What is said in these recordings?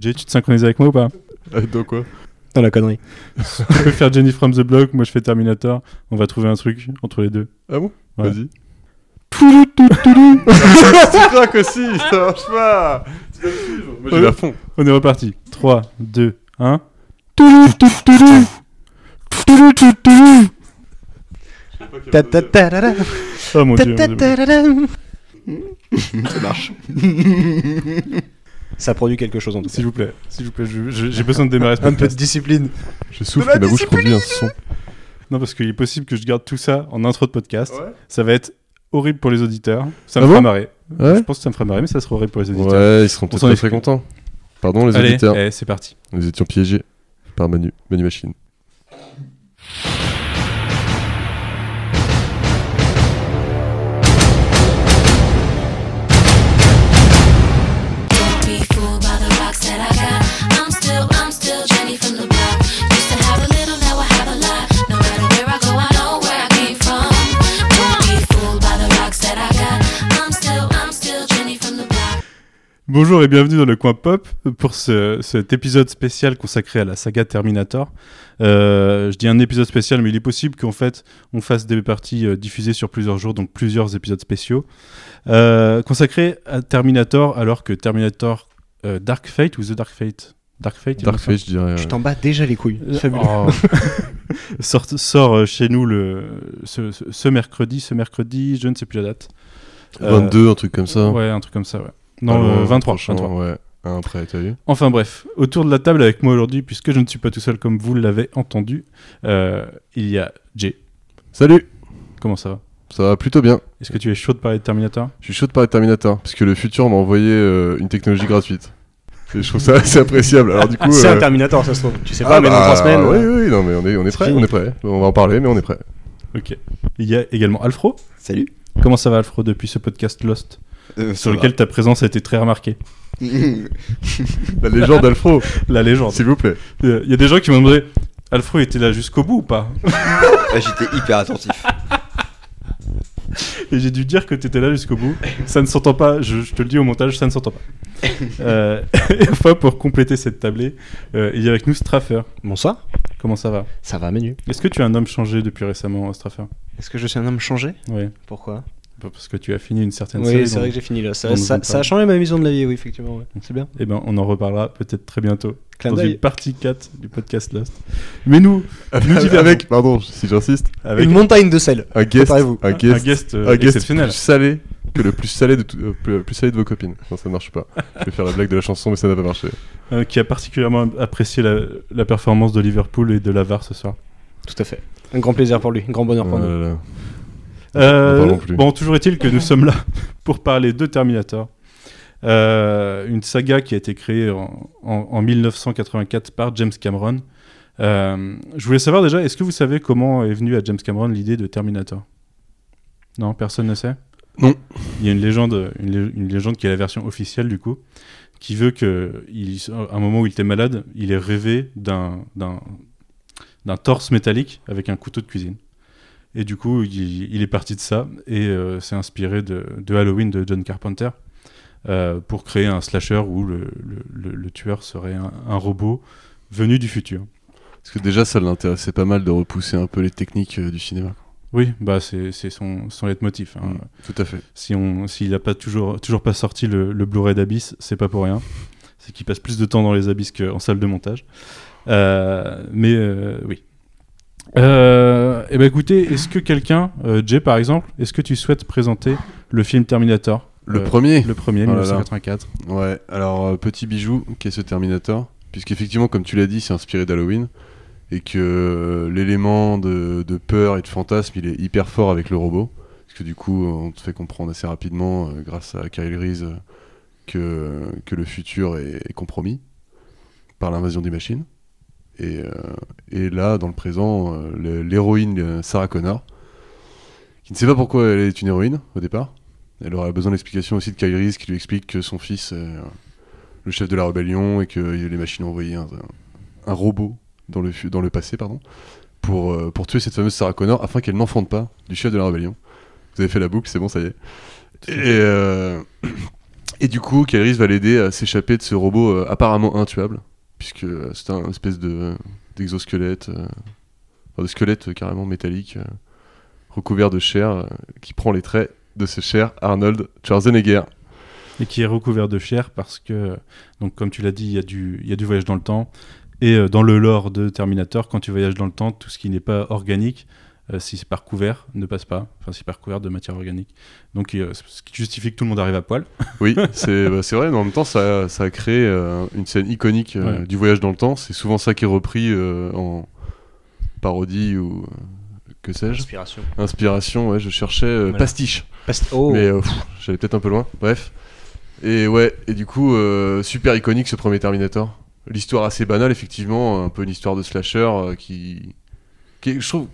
Jay, tu te synchronises avec moi ou pas Dans quoi Dans la connerie. Tu peux faire Jenny from the Block, moi je fais Terminator. On va trouver un truc entre les deux. Ah bon Ouais. Vas-y. tu craques aussi, ça marche pas Tu dois me suivre. Moi j'ai la fond. On est reparti. 3, 2, 1. Ta ta ta ta ta. Oh mon dieu. Ça marche. Ça produit quelque chose en tout cas. S'il vous plaît, s'il vous plaît, j'ai besoin de démarrer Un peu de discipline. Je souffle et ma bouche produit un son. Non, parce qu'il est possible que je garde tout ça en intro de podcast. Ouais. Ça va être horrible pour les auditeurs. Ça me Ah fera bon marrer. Ouais Je pense que ça me fera marrer, mais ça sera horrible pour les auditeurs. Ouais, ils seront peut-être très contents. Pardon les Allez, auditeurs. eh, c'est parti. Nous étions piégés par Manu, Manu Machine. Bonjour et bienvenue dans le coin pop pour ce- cet épisode spécial consacré à la saga Terminator. Euh, je dis un épisode spécial, mais il est possible qu'en fait on fasse des parties euh, diffusées sur plusieurs jours, donc plusieurs épisodes spéciaux euh, consacrés à Terminator, alors que Terminator euh, Dark Fate ou The Dark Fate, Dark Fate, Dark. Face, je dirais. Tu ouais. t'en bats déjà les couilles. Euh, Fabuleux. oh. sort, sort chez nous le ce, ce- ce mercredi, ce mercredi, je ne sais plus la date. Euh, 22, un truc comme ça. Ouais, un truc comme ça. Ouais. Non, euh, 23, prochain, 23. Ouais, un après, t'as vu Enfin bref, autour de la table avec moi aujourd'hui, puisque je ne suis pas tout seul comme vous l'avez entendu, euh, il y a Jay. Salut Comment ça va? Ça va plutôt bien. Est-ce que tu es chaud de parler de Terminator? Je suis chaud de parler de Terminator, puisque le futur m'a envoyé euh, une technologie gratuite. Et je trouve ça assez appréciable. Alors du coup... C'est euh, un Terminator, ça se trouve. Tu sais ah pas, mais dans bah, trois semaines. Oui, euh, oui, non, mais on est, on est prêt, fini. on est prêt. On va en parler, mais on est prêt. Ok. Il y a également Alfro. Salut. Comment ça va Alfro depuis ce podcast Lost, Euh, sur lequel ta présence a été très remarquée La légende d'Alfro, La légende. s'il vous plaît. Euh, Il y a des gens qui m'ont demandé, Alfro était là jusqu'au bout ou pas? Ah, J'étais hyper attentif. Et j'ai dû dire que tu étais là jusqu'au bout. Ça ne s'entend pas, je, je te le dis au montage, ça ne s'entend pas. Euh, et enfin, pour compléter cette tablée, euh, il y a avec nous Straffer. Bonsoir. Comment ça va? Ça va, Menu. Est-ce que tu es un homme changé depuis récemment, Straffer? Est-ce que je suis un homme changé? Oui. Pourquoi? Parce que tu as fini une certaine Oui, série. c'est donc- vrai que j'ai fini là. Ça, ça, ça a changé ma vision de la vie, oui, effectivement. ouais. C'est bien. Eh ben, on en reparlera peut-être très bientôt Clin dans une partie 4 du podcast Lost. Mais nous, Nous Avec, pardon, si j'insiste, avec Une montagne de sel. un guest, un un guest, guest, euh, un guest exceptionnel. plus salé que le plus salé de, tout- euh, plus, plus salé de vos copines. Non, ça ne marche pas. Je vais faire la blague de la chanson, mais ça n'a pas marché. euh, qui a particulièrement apprécié la, la performance de Liverpool et de Lavar ce soir. Tout à fait. Un grand plaisir pour lui, un grand bonheur pour Oh nous. Euh, plus. bon, toujours est-il que nous sommes là pour parler de Terminator. Euh, une saga qui a été créée en, en- en 1984 par James Cameron. Euh, je voulais savoir déjà, est-ce que vous savez comment est venue à James Cameron l'idée de Terminator? Non, personne ne sait? Non. Il y a une légende, une, lé- une légende qui est la version officielle du coup, qui veut que, il, à un moment où il était malade, il ait rêvé d'un torse métallique avec un couteau de cuisine. Et du coup, il, il est parti de ça et euh, s'est inspiré de, de Halloween de John Carpenter euh, pour créer un slasher où le, le- le- le tueur serait un, un robot venu du futur. Parce que déjà, ça l'intéressait pas mal de repousser un peu les techniques euh, du cinéma. Oui, bah c'est son, son leitmotiv. hein. Mm, Tout à fait. Si on s'il n'a pas toujours toujours pas sorti le, le Blu-ray d'Abyss, c'est pas pour rien. C'est qu'il passe plus de temps dans les abysses qu'en salle de montage. Euh, mais euh, oui. Euh, eh ben écoutez, est-ce que quelqu'un, euh, Jay par exemple, est-ce que tu souhaites présenter le film Terminator Le Euh, premier Le premier, Oh là là. 1984. Ouais, alors euh, petit bijou, qu'est ce Terminator? Puisqu'effectivement, comme tu l'as dit, c'est inspiré d'Halloween. Et que l'élément de, de peur et de fantasme, il est hyper fort avec le robot. Parce que du coup, on te fait comprendre assez rapidement, grâce à Kyle Reese, que, que le futur est, est compromis par l'invasion des machines. Et, euh, et là, dans le présent, euh, l'héroïne Sarah Connor, qui ne sait pas pourquoi elle est une héroïne au départ. Elle aura besoin d'explications aussi de Reese qui lui explique que son fils est euh, le chef de la rébellion et que les machines ont envoyé un, un robot dans le, dans le passé pardon, pour, pour tuer cette fameuse Sarah Connor afin qu'elle n'enfante pas du chef de la rébellion. Vous avez fait la boucle, c'est bon, ça y est. Et, euh, Et du coup, Kairis va l'aider à s'échapper de ce robot euh, apparemment intuable, puisque euh, c'est un espèce de d'exosquelette, euh, enfin, de squelette carrément métallique, euh, recouvert de chair, qui prend les traits de ce cher Arnold Schwarzenegger. et qui est recouvert de chair parce que, donc comme tu l'as dit, il y, a du- il y a du voyage dans le temps. Et dans le lore de Terminator, quand tu voyages dans le temps, tout ce qui n'est pas organique, euh, si c'est par couvert, ne passe pas. Enfin, si c'est par couvert de matière organique. Donc, euh, ce qui justifie que tout le monde arrive à poil. Oui, c'est bah, c'est vrai, mais en même temps, ça, ça a créé euh, une scène iconique euh, Ouais. du voyage dans le temps. C'est souvent ça qui est repris euh, en parodie ou que sais-je. Inspiration. Inspiration, ouais, je cherchais euh, Voilà. pastiche. Past- oh, Mais euh, j'allais peut-être un peu loin. Bref. Et ouais, et du coup, euh, super iconique ce premier Terminator. L'histoire assez banale, effectivement, un peu une histoire de slasher euh, qui... qui. Je trouve.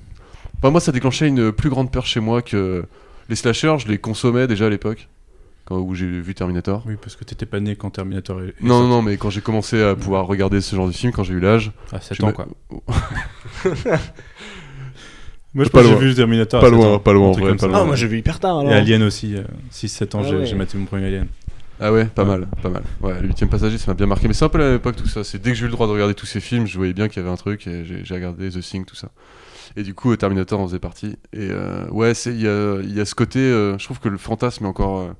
Enfin, moi, ça déclenchait une plus grande peur chez moi que. Les slashers, je les consommais déjà à l'époque, quand où j'ai vu Terminator. Oui, parce que t'étais pas né quand Terminator est. Non, non, non, mais quand j'ai commencé à pouvoir regarder ce genre de film, quand j'ai eu l'âge, À 7 je ans, me- quoi. Moi, je Pas pense que loin. j'ai vu Terminator. à Pas 7 loin, ans, pas loin, en vrai, pas loin. Ah, moi j'ai vu hyper tard alors. Et Alien aussi, 6-7 ans, Ah j'ai ouais. j'ai maté mon premier Alien. Ah ouais, pas Ouais. mal, pas mal. Ouais, le huitième passager, ça m'a bien marqué. Mais c'est un peu la même époque tout ça. C'est dès que j'ai eu le droit de regarder tous ces films, je voyais bien qu'il y avait un truc et j'ai j'ai regardé The Thing, tout ça. Et du coup, euh, Terminator en faisait partie. Et euh, ouais, il y a, ce côté. euh, je trouve que le fantasme est encore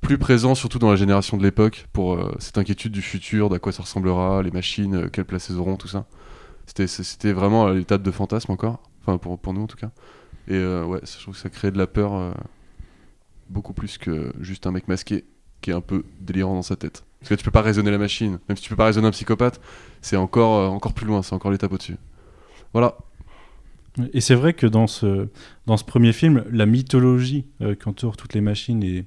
plus présent, surtout dans la génération de l'époque, pour cette inquiétude du futur, d'à quoi ça ressemblera, les machines, quelle place elles auront, tout ça. C'était vraiment à l'étape de fantasme encore. Enfin, pour, nous en tout cas. Et ouais, je trouve que ça crée de la peur beaucoup plus que juste un mec masqué qui est un peu délirant dans sa tête. Parce que tu peux pas raisonner la machine, même si tu peux pas raisonner un psychopathe, c'est encore, encore plus loin, c'est encore l'étape au-dessus. Voilà. Et c'est vrai que dans ce, dans ce premier film, la mythologie euh, qui entoure toutes les machines et,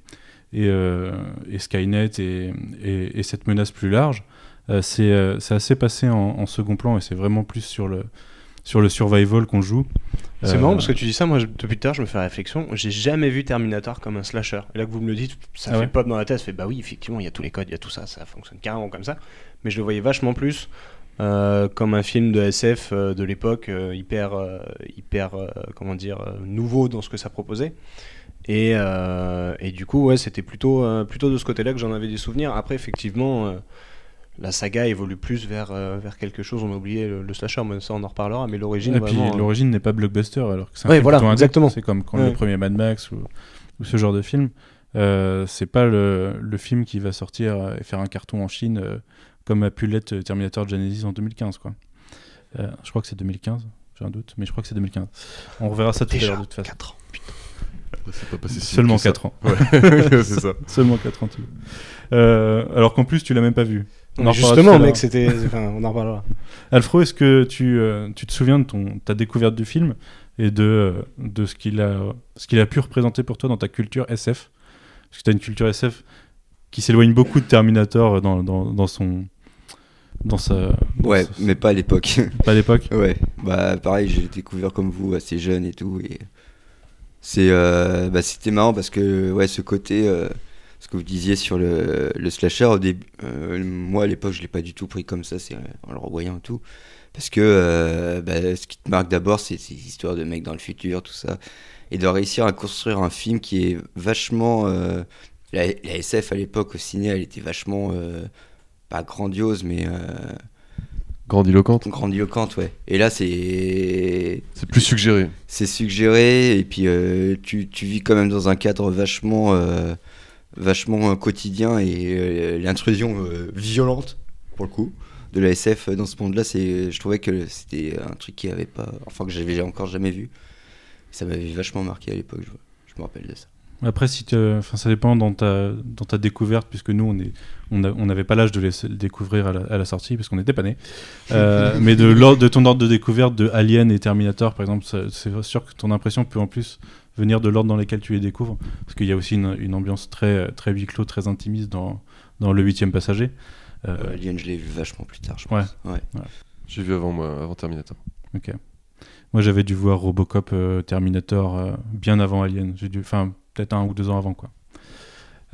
et, euh, et Skynet et, et- et cette menace plus large, euh, c'est euh, assez passé en, en second plan et c'est vraiment plus sur le, sur le survival qu'on joue. C'est marrant parce que tu dis ça, moi je- depuis tout à l'heure je me fais la réflexion, j'ai jamais vu Terminator comme un slasher. Et là que vous me le dites, ça Ah fait pop dans la tête, ça fait bah oui, effectivement, il y a tous les codes, il y a tout ça, ça fonctionne carrément comme ça. Mais je le voyais vachement plus euh, comme un film de SF euh, de l'époque, euh, hyper, hyper comment dire, nouveau dans ce que ça proposait. Et, et du coup, ouais, c'était plutôt, plutôt de ce côté-là que j'en avais des souvenirs. Après, effectivement, la saga évolue plus vers, vers quelque chose. On a oublié le, le slasher, mais ça on en reparlera. Mais l'origine, Et puis l'origine n'est pas blockbuster alors que c'est un Ouais, film voilà, exactement. C'est comme quand Ouais. le premier Mad Max ou, ou ce genre de film. C'est pas le, le film qui va sortir et faire un carton en Chine comme a pu l'être Terminator Genesis en 2015 quoi. Euh, je crois que c'est 2015, j'ai un doute, mais je crois que c'est 2015. On reverra ça tout à Déjà, l'heure de toute façon. 4 ans. Pas passé Seulement vite que ça. 4 ans. Ouais, c'est ça. Seulement 4 ans. tu. Euh, alors qu'en plus tu l'as même pas vu. On à Justement, l'heure. mec, c'était. Enfin, on en reparlera. Alfro, est-ce que tu, euh, tu te souviens de ton, ta découverte du film et de, de ce qu'il a, ce qu'il a pu représenter pour toi dans ta culture SF Parce que tu as une culture SF qui s'éloigne beaucoup de Terminator dans, dans, dans son. Dans dans Ouais, mais pas à l'époque. Pas à l'époque ouais, bah pareil, j'ai découvert comme vous assez jeune et tout. Et c'est, euh, bah, c'était marrant parce que ouais, ce côté, euh, ce que vous disiez sur le, le slasher au début, euh, moi à l'époque je l'ai pas du tout pris comme ça, c'est en le revoyant et tout. Parce que bah, ce qui te marque d'abord, c'est ces histoires de mecs dans le futur, tout ça. Et de réussir à construire un film qui est vachement. la, la SF à l'époque au ciné, elle était vachement. euh, pas grandiose, mais euh, Grandiloquente. grandiloquente, ouais. Et là, c'est. C'est plus suggéré. C'est suggéré, et puis euh, tu, tu vis quand même dans un cadre vachement. euh, vachement quotidien, et euh, l'intrusion euh, violente, pour le coup, de la SF dans ce monde-là, c'est, je trouvais que c'était un truc qui avait pas. Enfin, que j'avais encore jamais vu. Ça m'avait vachement marqué à l'époque, je, je me rappelle de ça. Après, si enfin, ça dépend dans ta, dans ta découverte, puisque nous, on est- on n'avait pas l'âge de les- le découvrir à la, à la sortie, parce qu'on n'était pas nés. Euh, mais de, l'ordre- de ton ordre de découverte de Alien et Terminator, par exemple, c'est sûr que ton impression peut en plus venir de l'ordre dans lequel tu les découvres, parce qu'il y a aussi une, une ambiance très, très huis clos, très intimiste dans, dans le huitième passager. Euh, Euh, Alien, je l'ai vu vachement plus tard, je Ouais. pense. Ouais. J'ai vu avant moi, avant Terminator. Ok. Moi, j'avais dû voir Robocop, euh, Terminator euh, bien avant Alien. J'ai dû, enfin, peut-être un ou deux ans avant, quoi.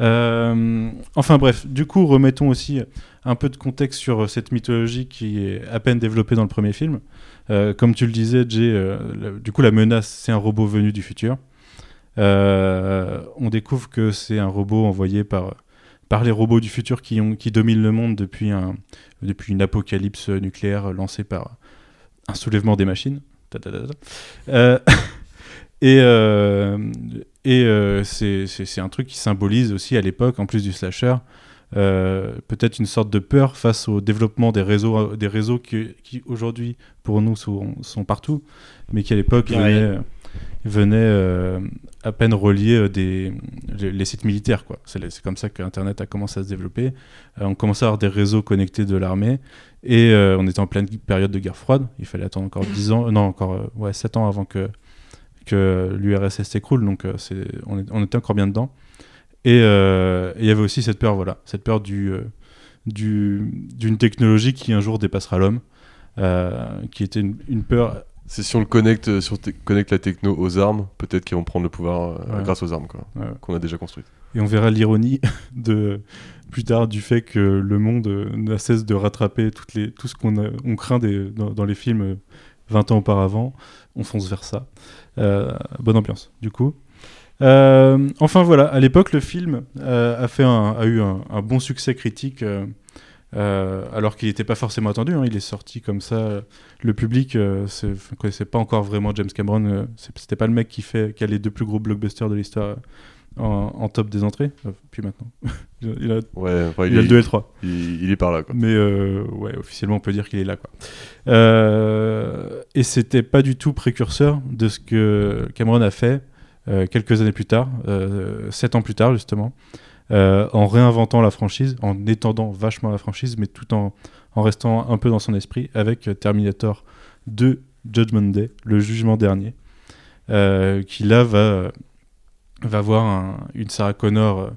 Euh, enfin bref, du coup, remettons aussi un peu de contexte sur euh, cette mythologie qui est à peine développée dans le premier film. Euh, comme tu le disais, Jay, du coup, la menace, c'est un robot venu du futur. On découvre que c'est un robot envoyé par, par les robots du futur qui, ont, qui dominent le monde depuis, un, depuis une apocalypse nucléaire lancée par un soulèvement des machines. Et et euh, c'est un truc qui symbolise aussi à l'époque, en plus du slasher, euh, peut-être une sorte de peur face au développement des réseaux, des réseaux qui, qui aujourd'hui pour nous sont, sont partout, mais qui à l'époque venaient, venaient, euh, à peine relier des, les, les sites militaires. C'est comme ça que Internet a commencé à se développer. Euh, on commençait à avoir des réseaux connectés de l'armée et on était en pleine période de guerre froide. Il fallait attendre encore 10 ans, non encore ouais, 7 ans avant que, que l'URSS s'écroule, donc euh, c'est- on, est- on était encore bien dedans. Et euh, et il y avait aussi cette peur, voilà, cette peur du, euh, du- d'une technologie qui un jour dépassera l'homme, qui était une, une peur. C'est si on le connecte, si on te- connecte la techno aux armes, peut-être qu'ils vont prendre le pouvoir euh, Ouais. grâce aux armes quoi, Ouais. qu'on a déjà construites. Et on verra l'ironie de plus tard du fait que le monde n'a cesse de rattraper toutes les, tout ce qu'on a- on craint des, dans, dans les films 20 ans auparavant. On fonce vers ça. Euh, bonne ambiance, du coup. Euh, enfin voilà, à l'époque, le film euh, a, fait un- a eu un, bon succès critique, alors qu'il n'était pas forcément attendu. hein. il est sorti comme ça. Le public ne connaissait pas encore vraiment James Cameron. C'était pas le mec qui, fait, qui a les deux plus gros blockbusters de l'histoire en, en top des entrées. Euh, puis maintenant. il a, Ouais, enfin, il il, a est, le 2 et le 3. il- il est par là quoi. Mais euh, ouais, officiellement, on peut dire qu'il est là. Quoi. Euh, et c'était pas du tout précurseur de ce que Cameron a fait euh, quelques années plus tard, euh, sept ans plus tard justement, en réinventant la franchise, en étendant vachement la franchise, mais tout en, en restant un peu dans son esprit, avec Terminator 2 Judgment Day, le jugement dernier, qui là va, va voir un- une Sarah Connor euh,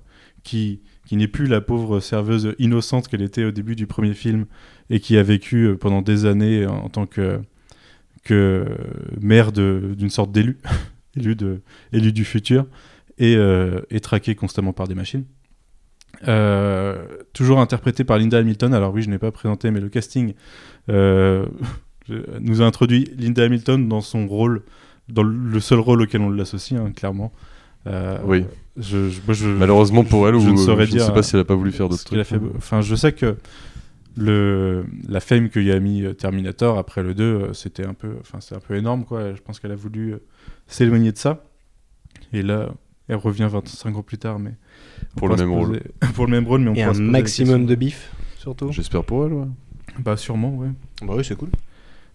qui n'est plus la pauvre serveuse innocente qu'elle était au début du premier film et qui a vécu euh, pendant des années en tant que, mère d'une sorte d'élu, élu, du futur, et, euh, et traquée constamment par des machines. Euh, toujours interprété par Linda Hamilton. Alors oui, je n'ai pas présenté, mais le casting euh, nous a introduit Linda Hamilton dans son rôle, dans le seul rôle auquel on l'associe, hein, clairement. Euh, Oui. Je, je- moi, je- Malheureusement pour elle, je ou ne saurais je dire, sais pas si elle a pas voulu faire ce d'autres a trucs. fait. Enfin, je sais que le la fame qu'il y a mis euh, Terminator après le 2, euh, c'était un peu, enfin, c'est un peu énorme, quoi. Je pense qu'elle a voulu euh, s'éloigner de ça. Et là, elle revient 25 ans plus tard, mais Pour le même rôle. pour le même rôle, mais on Et un maximum de bif, surtout. J'espère pour elle, ouais. Bah, sûrement, ouais. Bah oui, c'est cool.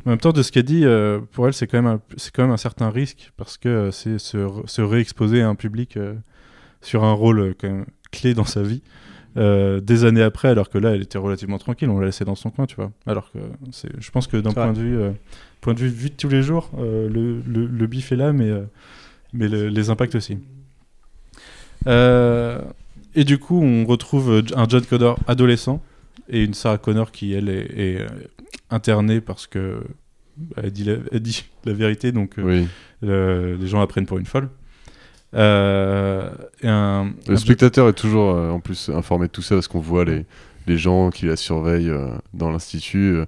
En même temps, de ce qu'elle dit, euh, pour elle, c'est quand, même un- c'est quand même un certain risque parce que euh, c'est se, réexposer à un public euh, sur un rôle quand même clé dans sa vie des années après, alors que là, elle était relativement tranquille, on l'a laissé dans son coin, tu vois. Alors que je pense que d'un point de vue, point de vue vu de tous les jours, le, le, le bif est là, mais, mais le- les impacts aussi. Et du coup, on retrouve un John Connor adolescent et une Sarah Connor qui, elle, est, est, internée parce que bah, elle dit la, elle dit la vérité, donc euh, Oui. le- les gens la prennent pour une folle. Euh, un, Le un- spectateur est toujours euh, en plus informé de tout ça parce qu'on voit les, les gens qui la surveillent euh, dans l'institut,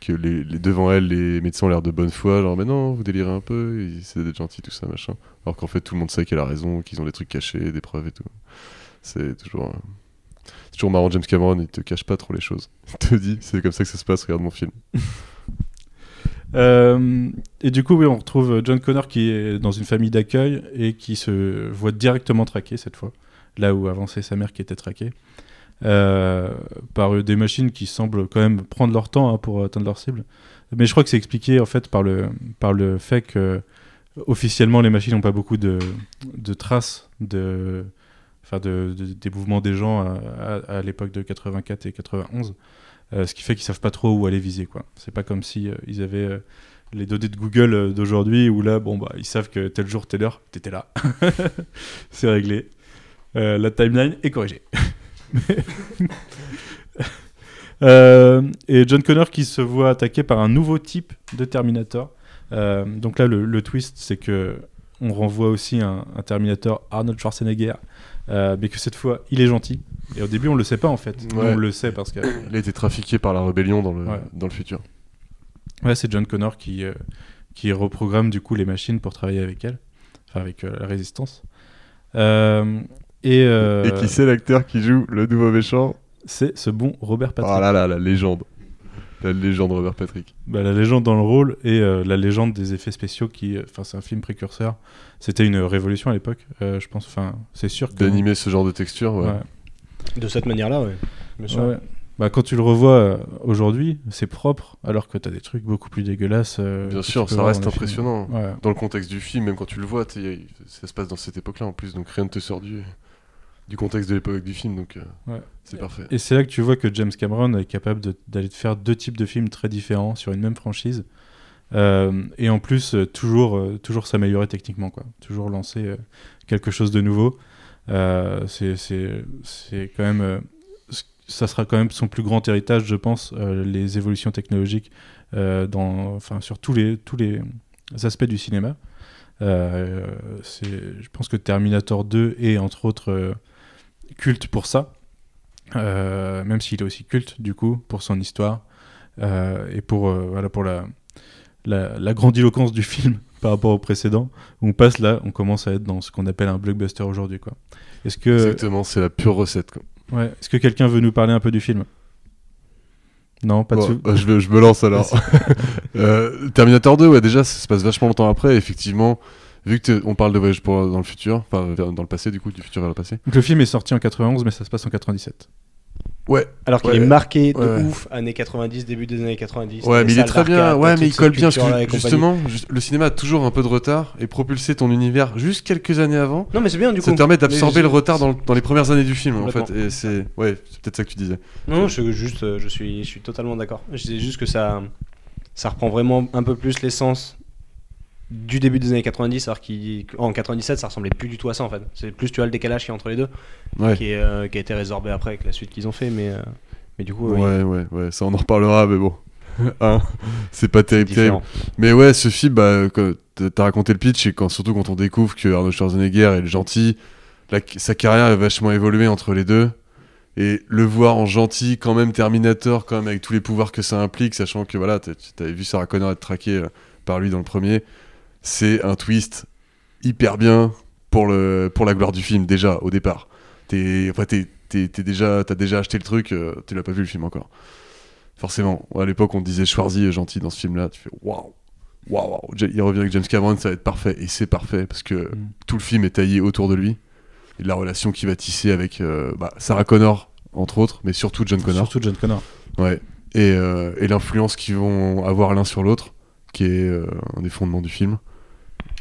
que les, les- devant elle, les médecins ont l'air de bonne foi, genre mais non, vous délirez un peu, ils essaient d'être gentils, tout ça, machin. Alors qu'en fait, tout le monde sait qu'elle a raison, qu'ils ont des trucs cachés, des preuves et tout. C'est toujours, c'est toujours marrant, James Cameron, il te cache pas trop les choses. Il te dit, c'est comme ça que ça se passe, regarde mon film. Euh, et du coup, oui, on retrouve John Connor qui est dans une famille d'accueil et qui se voit directement traqué cette fois, là où avant c'est sa mère qui était traquée, euh, par euh, des machines qui semblent quand même prendre leur temps hein, pour atteindre leur cible. Mais je crois que c'est expliqué en fait par le, par le fait que officiellement les machines n'ont pas beaucoup de, de traces de, enfin de, de- des mouvements des gens à, l'époque de 84 et 91. Euh, ce qui fait qu'ils savent pas trop où aller viser quoi. C'est pas comme si euh, ils avaient euh, les données de Google d'aujourd'hui où là bon bah ils savent que tel jour telle heure t'étais là. C'est réglé. La timeline est corrigée. Et John Connor qui se voit attaqué par un nouveau type de Terminator. Donc là le, le twist c'est que on renvoie aussi un, un Terminator Arnold Schwarzenegger, euh, mais que cette fois il est gentil. Et au début on le sait pas en fait. Nous, on le sait parce que Il a été trafiqué par la rébellion dans le, Ouais. dans le futur. Ouais, c'est John Connor qui, euh, qui reprogramme du coup les machines pour travailler avec elle, enfin avec euh, la résistance. Et, Et qui c'est l'acteur qui joue le nouveau méchant? C'est ce bon Robert Patrick. Oh là là, la légende. La légende Robert Patrick. Bah, la légende dans le rôle et euh, la légende des effets spéciaux qui, enfin, c'est un film précurseur. C'était une révolution à l'époque, euh, je pense. Enfin, c'est sûr que D'animer ce genre de texture, ouais. Ouais. De cette manière-là, ouais. Bien sûr. Ouais. Bah, quand tu le revois euh, aujourd'hui, c'est propre, alors que t'as des trucs beaucoup plus dégueulasses. euh, Bien tu sûr, ça reste impressionnant. Ouais. Dans le contexte du film, même quand tu le vois, ça se passe dans cette époque-là en plus, donc rien ne te sort du, du contexte de l'époque du film, donc euh, Ouais. c'est parfait. Et c'est là que tu vois que James Cameron est capable de- d'aller te faire deux types de films très différents sur une même franchise. Euh, et en plus, euh, toujours, euh, toujours s'améliorer techniquement, quoi. Toujours lancer euh, quelque chose de nouveau. Euh, c'est c'est- c'est quand même. euh, ça sera quand même son plus grand héritage, je pense, euh, les évolutions technologiques euh, dans, enfin, sur tous les, tous les aspects du cinéma. Euh, c'est- je pense que Terminator 2 est entre autres euh, culte pour ça. Euh, même s'il est aussi culte du coup pour son histoire euh, et pour euh, voilà pour la, la la grandiloquence du film par rapport au précédent on passe là on commence à être dans ce qu'on appelle un blockbuster aujourd'hui quoi est-ce que Exactement, c'est la pure recette. Quoi. ouais est-ce que quelqu'un veut nous parler un peu du film? Non pas de Bon, bah, je, me- je me lance alors. Terminator 2, ouais, déjà, ça se passe vachement longtemps après. Effectivement, vu que on parle de voyage pour, dans le futur, enfin dans le passé, du coup, du futur vers le passé. Donc, le film est sorti en 91 mais ça se passe en 97 Ouais, Alors qu'il Ouais. est marqué de Ouais. ouf, années 90, début des années 90. ouais, mais il est très bien. Ouais, mais il colle bien. Que justement, ju- le cinéma a toujours un peu de retard et propulser ton univers juste quelques années avant. Non, mais c'est bien du Ça coup. te permet d'absorber le retard dans, le- dans les premières années du film, en fait. Et c'est, ouais, c'est peut-être ça que tu disais. Non, non, je, juste, euh, je suis, je suis totalement d'accord. Je dis juste que ça, ça reprend vraiment un peu plus l'essence du début des années 90, alors qu'en 97, ça ressemblait plus du tout à ça en fait. C'est plus tu as le décalage qui est entre les deux, Ouais. qui, est, euh, qui a été résorbé après avec la suite qu'ils ont fait, mais, euh, mais du coup, Ouais, ouais, ouais, ça on en reparlera, mais bon. Hein, c'est pas terrible, terrible. Mais ouais, ce film, bah, t'as raconté le pitch, et quand, surtout quand on découvre que Arnold Schwarzenegger est le gentil, la- sa carrière a vachement évolué entre les deux. Et le voir en gentil, quand même Terminator, quand même avec tous les pouvoirs que ça implique, sachant que voilà, t'avais vu Sarah Connor être traquée euh, par lui dans le premier, c'est un twist hyper bien pour, le, pour la gloire du film, déjà, au départ. T'es, enfin, t'es, t'es- t'es déjà, t'as déjà acheté le truc, euh, tu l'as pas vu le film encore. Forcément, à l'époque on disait Schwarzy est gentil dans ce film-là, tu fais waouh, waouh. Ja- il revient avec James Cameron, ça va être parfait, et c'est parfait parce que Mm. tout le film est taillé autour de lui, et de la relation qu'il va tisser avec euh, bah, Sarah Connor, entre autres, mais surtout John Connor. surtout John Connor Ouais. Et, euh, et l'influence qu'ils vont avoir l'un sur l'autre, qui est euh, un des fondements du film.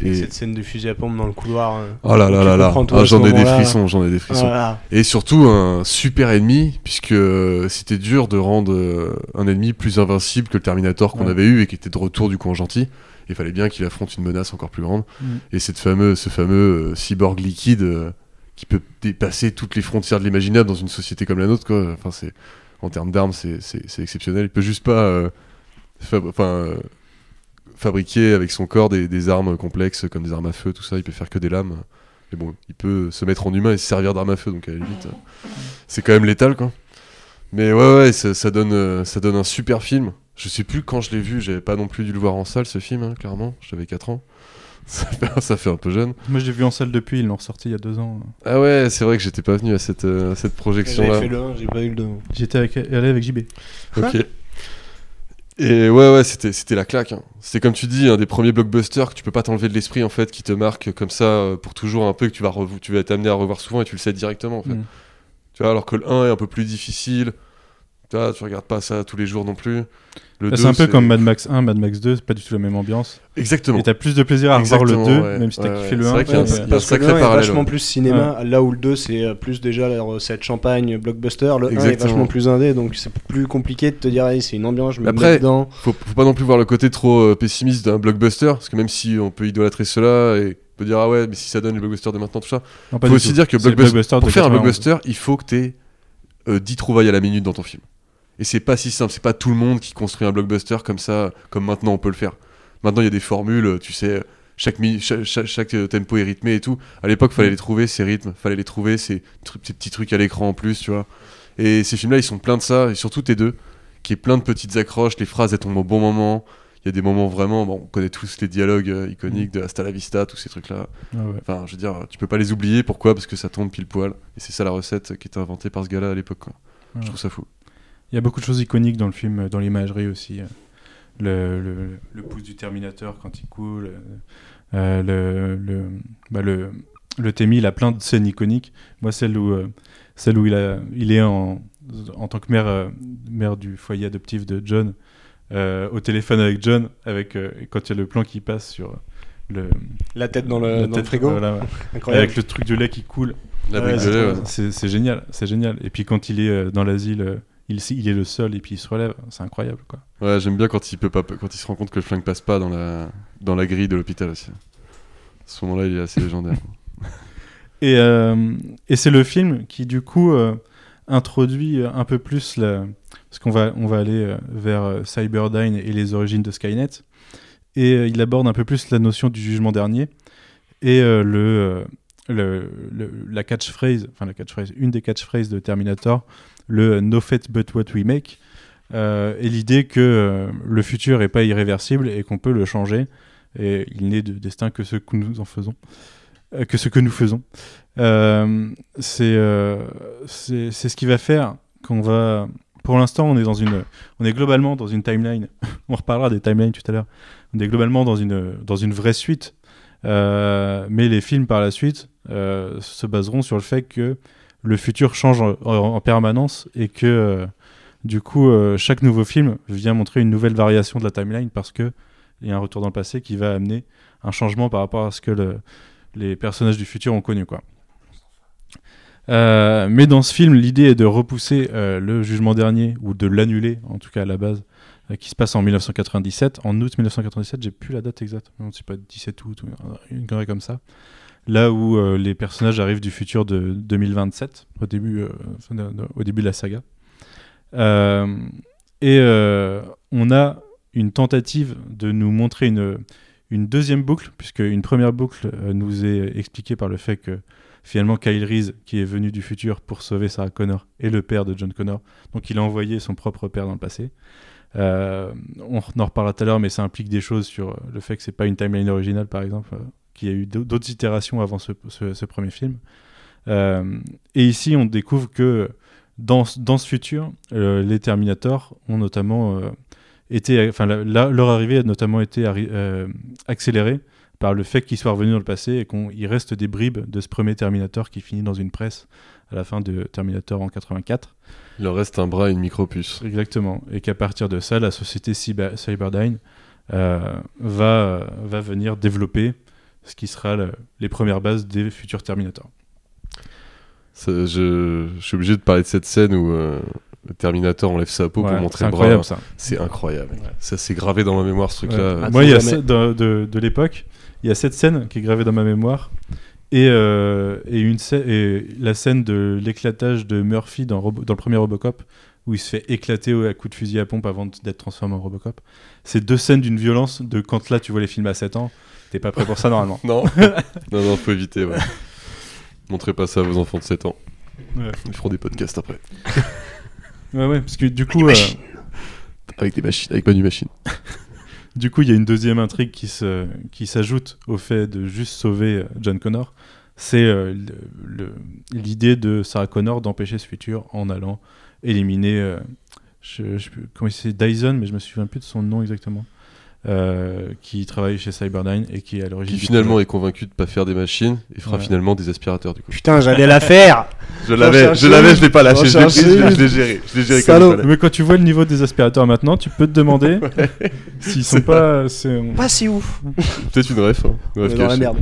Et Et cette scène de fusil à pompe dans le couloir. euh, oh là là là là, Ah, j'en ai des frissons, j'en ai des frissons. Voilà. Et surtout un super ennemi, puisque euh, c'était dur de rendre euh, un ennemi plus invincible que le Terminator qu'on Ouais. avait eu et qui était de retour du coup en gentil. Il fallait bien qu'il affronte une menace encore plus grande. Mm. Et cette fameux, ce fameux euh, cyborg liquide euh, qui peut dépasser toutes les frontières de l'imaginable dans une société comme la nôtre. Quoi. Enfin, c'est, en termes d'armes, c'est, exceptionnel. Il peut juste pas enfin, euh, fabriquer avec son corps des, des armes complexes comme des armes à feu, tout ça. Il peut faire que des lames. Mais bon, il peut se mettre en humain et se servir d'armes à feu. Donc à la limite, c'est quand même létal. Quoi. Mais ouais, ouais, ça, ça donne, euh, ça donne un super film. Je sais plus quand je l'ai vu, j'avais pas non plus dû le voir en salle ce film, hein, clairement. J'avais 4 ans. Ça fait, ça fait un peu jeune. moi je l'ai vu en salle depuis ils l'ont ressorti il y a deux ans Ah ouais, c'est vrai que j'étais pas venu à cette, euh, à cette J'avais projection-là. fait le 1, j'ai pas eu le 2. j'étais avec, allé avec JB Ok. Et ouais, ouais, c'était, c'était la claque. hein. C'était comme tu dis, un des premiers blockbusters que tu peux pas t'enlever de l'esprit en fait, qui te marque comme ça euh, pour toujours un peu, que tu vas, revo- tu vas être amené à revoir souvent et tu le sais directement en fait. Mm. Tu vois, alors que le 1 est un peu plus difficile. Tu vois, tu regardes pas ça tous les jours non plus. Le 2, c'est un peu comme Mad Max 1 Mad Max 2 c'est pas du tout la même ambiance Exactement. et t'as plus de plaisir à revoir le 2 Exactement, ouais. même si t'as Ouais, kiffé ouais. le C'est 1 vrai qu'il y a que sacré le 1 est parallèle, vachement plus cinéma, là où le 2 c'est euh, plus déjà la recette champagne, blockbuster. Le 1 est vachement plus indé, donc c'est plus compliqué de te dire, hey, c'est une ambiance, je me Après, mets dedans. faut, faut pas non plus voir le côté trop euh, pessimiste d'un blockbuster, parce que même si on peut idolâtrer cela et on peut dire ah ouais, mais si ça donne le blockbuster de maintenant, tout ça, non, pas faut aussi tout. dire que C'est blockbuster, pour faire un 91. blockbuster, il faut que tu aies 10 trouvailles à la minute dans ton film. Et c'est pas si simple, c'est pas tout le monde qui construit un blockbuster comme ça, comme maintenant on peut le faire. Maintenant il y a des formules, tu sais, chaque, chaque, chaque- chaque, euh, tempo est rythmé et tout. À l'époque, fallait les trouver ces rythmes, fallait les trouver ces, ces petits trucs à l'écran en plus, tu vois. Et ces films-là, ils sont pleins de ça, et surtout tes deux, qui est plein de petites accroches, les phrases elles tombent au bon moment, il y a des moments vraiment, bon, on connaît tous les dialogues euh, iconiques de Hasta la Vista, tous ces trucs-là. Ah ouais. Enfin, je veux dire, tu peux pas les oublier. Pourquoi? Parce que ça tombe pile poil. Et c'est ça la recette qui était inventée par ce gars-là à l'époque. quoi. Ouais. Je trouve ça fou. Il y a beaucoup de choses iconiques dans le film, euh, dans l'imagerie aussi. euh. Le, le, le pouce du Terminator quand il coule, euh, le, le, bah le, le Temi, il a plein de scènes iconiques. Moi, celle où, euh, celle où il, a, il est en, en tant que mère, euh, mère du foyer adoptif de John, euh, au téléphone avec John, avec, euh, quand il y a le plan qui passe sur le, La tête dans le, la dans le tête, frigo. voilà, avec le truc de lait qui coule. La Ouais, c'est de lait, trop ouais. C'est c'est génial, c'est génial. Et puis quand il est euh, dans l'asile, euh, il, il est le seul et puis il se relève, c'est incroyable quoi. Ouais, j'aime bien quand il peut pas, quand il se rend compte que le flingue passe pas dans la, dans la grille de l'hôpital aussi. À ce moment-là, il est assez légendaire. Et, euh, et c'est le film qui du coup euh, introduit un peu plus la... parce qu'on va on va aller euh, vers Cyberdyne et les origines de Skynet et il aborde un peu plus la notion du jugement dernier et euh, le, le, le- la catchphrase enfin la catchphrase une des catchphrases de Terminator le no fate but what we make euh, et l'idée que euh, le futur est pas irréversible et qu'on peut le changer et il n'est de destin que ce que nous en faisons euh, que ce que nous faisons. C'est ce qui va faire qu'on va. Pour l'instant, on est dans une, on est globalement dans une timeline. on reparlera des timelines tout à l'heure. On est globalement dans une dans une vraie suite. Mais les films par la suite se baseront sur le fait que le futur change en, en- en permanence et que euh, du coup euh, chaque nouveau film vient montrer une nouvelle variation de la timeline parce que il y a un retour dans le passé qui va amener un changement par rapport à ce que le, les personnages du futur ont connu quoi. Euh, mais dans ce film, l'idée est de repousser le jugement dernier ou de l'annuler, en tout cas à la base, qui se passe en 1997, en août 1997. J'ai plus la date exacte, non, c'est pas 17 août ou une connerie comme ça. Là où euh, les personnages arrivent du futur de 2027, au début, euh, de- au début de la saga. Euh, et on a une tentative de nous montrer une, deuxième boucle, puisque une première boucle nous est expliquée par le fait que finalement Kyle Reese, qui est venu du futur pour sauver Sarah Connor, est le père de John Connor. Donc il a envoyé son propre père dans le passé. On en reparlera tout à l'heure, mais ça implique des choses sur le fait que c'est pas une timeline originale, par exemple, qu'il y a eu d'au- d'autres itérations avant ce, ce- ce premier film. Euh, et ici, on découvre que dans, ce- dans ce futur, euh, les Terminators ont notamment euh, été, enfin, la- la- leur arrivée a notamment été accélérée par le fait qu'ils soient revenus dans le passé et qu'il reste des bribes de ce premier Terminator qui finit dans une presse à la fin de Terminator en 84. Il leur reste un bras et une micro-puce. Exactement. Et qu'à partir de ça, la société Cyber- Cyberdyne va, va venir développer ce qui sera le- les premières bases des futurs Terminators. Ça, je, je suis obligé de parler de cette scène où euh, le Terminator enlève sa peau Ouais, pour montrer c'est le bras. incroyable ça. C'est incroyable. Ouais. Ça s'est gravé dans ma mémoire ce truc-là. Ouais. Ah, Moi, il y a jamais. de, de- de l'époque, il y a cette scène qui est gravée dans ma mémoire et, euh, et, une scè- et la scène de l'éclatage de Murphy dans, Robo- dans le premier Robocop où il se fait éclater au- à coups de fusil à pompe avant d'être transformé en Robocop. C'est deux scènes d'une violence de quand là tu vois les films à 7 ans, t'es pas prêt pour ça normalement. Non, non, non, faut éviter. Ouais. Montrez pas ça à vos enfants de 7 ans. Ouais. Ils feront des podcasts après. Ouais, ouais, parce que du coup, euh, Avec des machines, avec Manu Machine. du coup, il y a une deuxième intrigue qui se, qui s'ajoute au fait de juste sauver euh, John Connor. C'est euh, le- le- l'idée de Sarah Connor d'empêcher ce futur en allant éliminer, euh, je, je, comment il s'appelle, Dyson, mais je me souviens plus de son nom exactement, euh, qui travaille chez Cyberdyne et qui est à l'origine. Qui finalement est convaincu de pas faire des machines et fera Ouais. finalement des aspirateurs du coup. Putain, j'allais la faire Je l'avais, je l'avais, je l'ai pas lâché, je l'ai pris, cherché. je l'ai géré, je l'ai géré Salaud. comme. Mais quand tu vois le niveau des aspirateurs maintenant, tu peux te demander s'ils sont pas. c'est- Pas si ouf Peut-être une ref. Hein. Une ref dans la merde.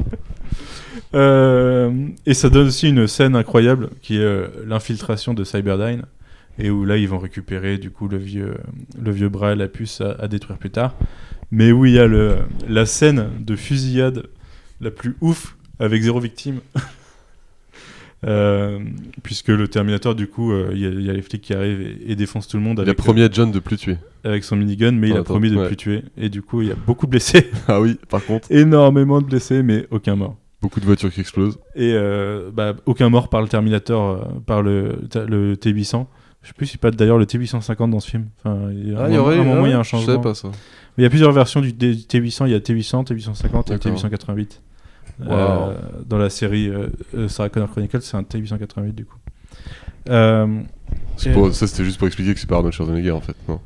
Euh, et ça donne aussi une scène incroyable qui est euh, l'infiltration de Cyberdyne et où là ils vont récupérer du coup le vieux, le vieux bras et la puce à, à détruire plus tard. Mais où il y a le, la scène de fusillade la plus ouf avec zéro victime. Euh, puisque le Terminator, du coup, euh, il y, a- il y a les flics qui arrivent et, et défoncent tout le monde Il a avec, promis à John de plus tuer. euh, avec son minigun, mais il a Attends, promis de ouais. plus tuer. Et du coup, il y a beaucoup de blessés, Ah oui, par contre, énormément de blessés, mais aucun mort. beaucoup de voitures qui explosent. Et euh, bah, aucun mort par le Terminator, euh, par le, le T800, Je sais plus si pas d'ailleurs le T850 dans ce film. Enfin, il y a Ah, un, y aurait un moment, il y a un ouais, Je changement. pas ça. Il y a plusieurs versions du D- T800. Il y a T800, T850 et D'accord. T888. Wow. Euh, dans la série euh, euh, Sarah Connor Chronicles, c'est un T888 du coup. Euh, Et- Ça, c'était juste pour expliquer que c'est pas Arnold Schwarzenegger en fait. Non?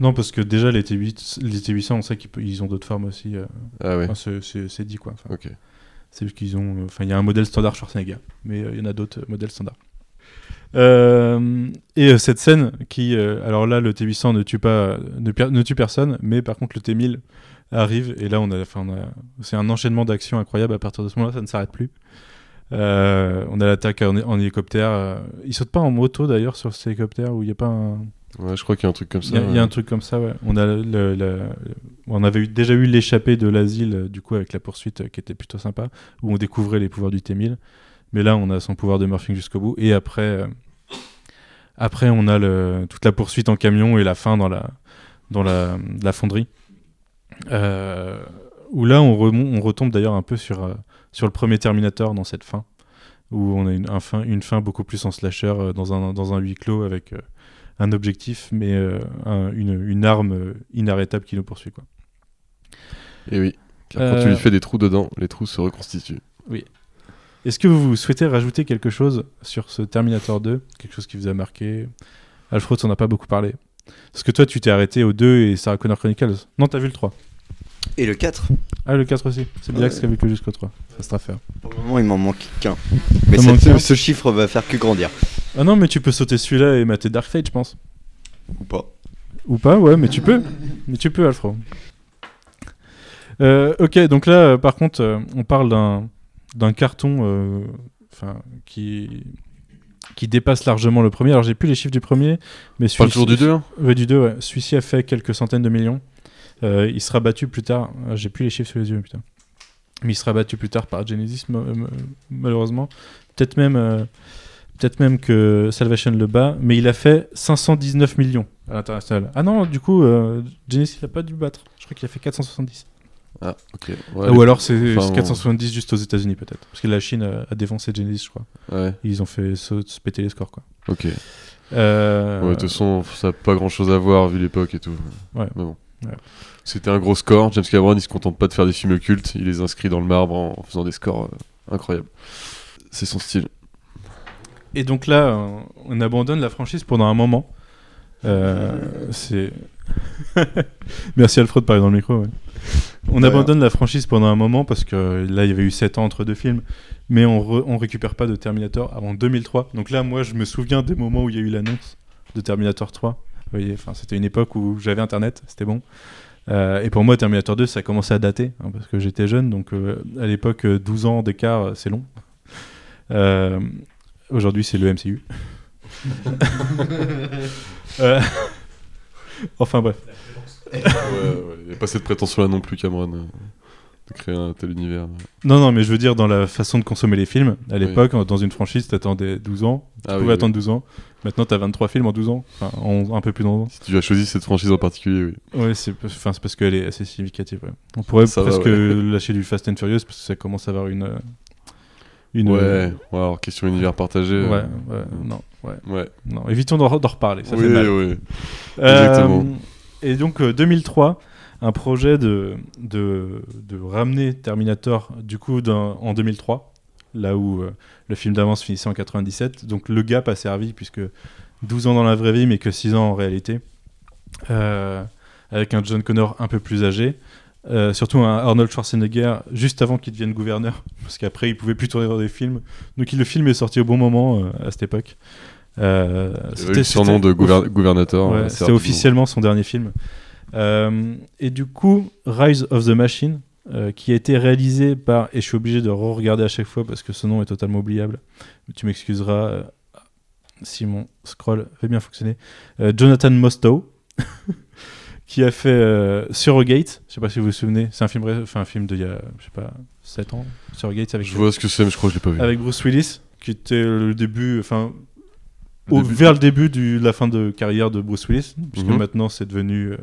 non, parce que déjà les, T8, les T800, on sait qu'ils ont d'autres formes aussi. Ah ouais. enfin, c'est- dit quoi. Enfin, Ok. C'est juste qu'ils ont. Enfin, il y a un modèle standard Schwarzenegger, mais il y en a d'autres modèles standards. Euh, et euh, cette scène qui, euh, alors là, le T800 ne tue pas, ne, tue personne, mais par contre le T1000 arrive et là on a, enfin, c'est un enchaînement d'actions incroyable. À partir de ce moment-là, ça ne s'arrête plus. Euh, on a l'attaque en, en hélicoptère. euh, il saute pas en moto d'ailleurs sur cet hélicoptère où il n'y a pas un. Ouais, je crois qu'il y a un truc comme Il ça. y, il y a un truc comme ça, ouais. On, a le- le- le- on avait eu- déjà eu l'échappée de l'asile, du coup, avec la poursuite qui était plutôt sympa, où on découvrait les pouvoirs du T-1000. Mais là, on a son pouvoir de morphing jusqu'au bout. Et après, euh, après on a le, toute la poursuite en camion et la fin dans la, dans la, la fonderie. Euh, où là, on, retombe d'ailleurs un peu sur, euh, sur le premier Terminator dans cette fin. Où on a une, un fin, une fin beaucoup plus en slasher, dans, un, dans un huis clos avec. un objectif, mais un- une, une arme inarrêtable qui nous poursuit. Quoi. Et oui. Car quand tu lui fais des trous dedans, les trous se reconstituent. Est-ce que vous souhaitez rajouter quelque chose sur ce Terminator 2 Quelque chose qui vous a marqué? Alfred, on n'a pas beaucoup parlé. Parce que toi, tu t'es arrêté au 2 et Sarah Connor Chronicles. Non, t'as vu le 3. Et le 4 Ah, le 4 aussi. C'est bien Ouais. que qui a vu que jusqu'au 3. Reste à faire. Pour le moment, il m'en manque qu'un. Mais manque ce chiffre va faire que grandir. Ah non, mais tu peux sauter celui-là et mater Dark Fate, je pense. Ou pas. Ou pas, ouais, mais tu peux. mais tu peux, Alfred. Euh, ok, donc là, euh, par contre, euh, on parle d'un d'un carton euh, qui qui dépasse largement le premier. Alors, j'ai plus les chiffres du premier, mais Pas celui le jour du 2 Ouais, du 2, ouais. Celui-ci a fait quelques centaines de millions. Euh, il sera battu plus tard. Ah, J'ai plus les chiffres sous les yeux, putain. Mais il sera battu plus tard par Genesis, ma- ma- malheureusement. Peut-être même, euh, peut-être même que Salvation le bat, mais il a fait 519 millions à l'international. Ah non, du coup, euh, Genesis l'a pas dû battre. Je crois qu'il a fait 470. Ah, ok. Ouais, Ou alors c'est enfin, c'est 470 juste aux États-Unis peut-être, parce que la Chine a, a défoncé Genesis, je crois. Ouais, Ils ont fait se péter les scores, quoi. ok. Euh, Ouais, de toute façon, ça n'a pas grand chose à voir vu l'époque et tout. Ouais. Mais bon. Ouais. C'était un gros score. James Cameron, il se contente pas de faire des films cultes, il les inscrit dans le marbre en, faisant des scores euh, incroyables. C'est son style. Et donc là, on abandonne la franchise pendant un moment. Euh, c'est. Merci Alfred de parler dans le micro. ouais. On abandonne la franchise pendant un moment parce que là, il y avait eu 7 ans entre deux films. Mais on, re- on récupère pas de Terminator avant 2003. Donc là, moi, je me souviens des moments où il y a eu l'annonce de Terminator 3. Vous voyez, enfin, c'était une époque où j'avais internet, c'était bon. Euh, et pour moi, Terminator 2, ça commençait à dater hein, parce que j'étais jeune. Donc euh, à l'époque, euh, 12 ans d'écart, euh, c'est long. Euh, Aujourd'hui, c'est le MCU. Euh, enfin bref. Ouais, ouais. Il n'y a pas cette prétention-là non plus, Cameron, euh, de créer un tel univers. Non, non, mais je veux dire, dans la façon de consommer les films, à l'époque, dans une franchise, t'attendais 12 ans. Tu Ah oui, pouvais oui. attendre 12 ans. Maintenant, t'as 23 films en 12 ans. Enfin, en un peu plus dans Si tu as choisi cette franchise en particulier, oui. Ouais, c'est enfin, parce qu'elle est assez significative. ouais. On pourrait Ça presque lâcher du Fast and Furious parce que ça commence à avoir une. euh, une Ouais, ouais, alors question univers partagé. Ouais, euh, ouais, non, ouais, Ouais, non. Évitons d'en d'en reparler, ça oui, fait mal. oui. Euh, Exactement. Et donc euh, 2003, un projet de, ramener Terminator du coup en 2003, là où euh, le film d'avance finissait en 97. Donc le gap a servi puisque 12 ans dans la vraie vie mais que 6 ans en réalité. Euh, avec un John Connor un peu plus âgé. Euh, surtout un Arnold Schwarzenegger juste avant qu'il devienne gouverneur, parce qu'après il pouvait plus tourner dans des films. Donc le film est sorti au bon moment euh, à cette époque. Euh, Il y avait eu son nom de gouver- gouvernateur. Ouais, euh, c'était officiellement son dernier film. Euh, et du coup, Rise of the Machine, euh, qui a été réalisé par, et je suis obligé de re-regarder à chaque fois parce que ce nom est totalement oubliable, mais tu m'excuseras euh, si mon scroll fait bien fonctionner, Euh, Jonathan Mostow, qui a fait euh, Surrogate, je sais pas si vous vous souvenez, c'est un film, enfin, un film d'il y a, je sais pas, 7 ans, Surrogate avec, Je vois ce que c'est, mais je crois que je l'ai pas vu. avec Bruce Willis, qui était le début, enfin, au- vers le début de la fin de carrière de Bruce Willis, puisque Mhm. maintenant c'est devenu euh,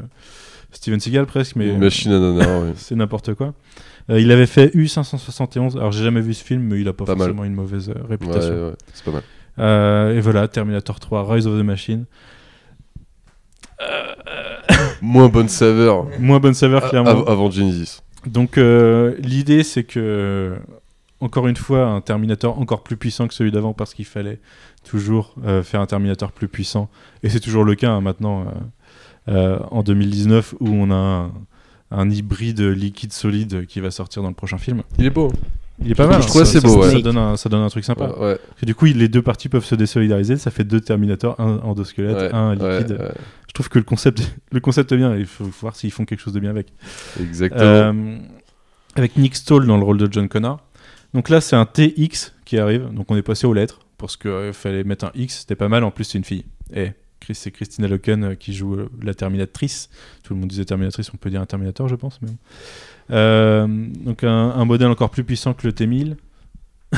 Steven Seagal presque, mais Une machine à nanar, ouais. c'est n'importe quoi. Euh, il avait fait U571, alors j'ai jamais vu ce film, mais il a pas, Pas mal. forcément une mauvaise euh, réputation. ouais, c'est pas mal. Euh, et voilà, Terminator 3, Rise of the Machine. Moins bonne saveur Moins bonne saveur, clairement. av- avant Genesis. Donc euh, l'idée c'est que encore une fois un Terminator encore plus puissant que celui d'avant parce qu'il fallait toujours euh, faire un Terminator plus puissant et c'est toujours le cas hein, maintenant euh, euh, en 2019 où on a un, un hybride liquide solide qui va sortir dans le prochain film. Il est beau. Il est pas mal. Je trouve hein, ça, beau, ça, ouais. ça donne un, ça donne un truc sympa. Ouais, ouais, Et du coup, les deux parties peuvent se désolidariser. Ça fait deux Terminators, un endosquelette, ouais, un liquide. ouais. Je trouve que le concept, le concept est bien. Il faut voir s'ils font quelque chose de bien avec. Exactement. Euh, avec Nick Stoll dans le rôle de John Connor. Donc là, c'est un TX qui arrive. Donc on est passé aux lettres parce qu'il fallait mettre un X. C'était pas mal. En plus, c'est une fille. Et Chris, c'est Christina Loken euh, qui joue euh, la Terminatrice. Tout le monde disait Terminatrice, on peut dire un Terminator, je pense. Euh, donc un, un modèle encore plus puissant que le T1000.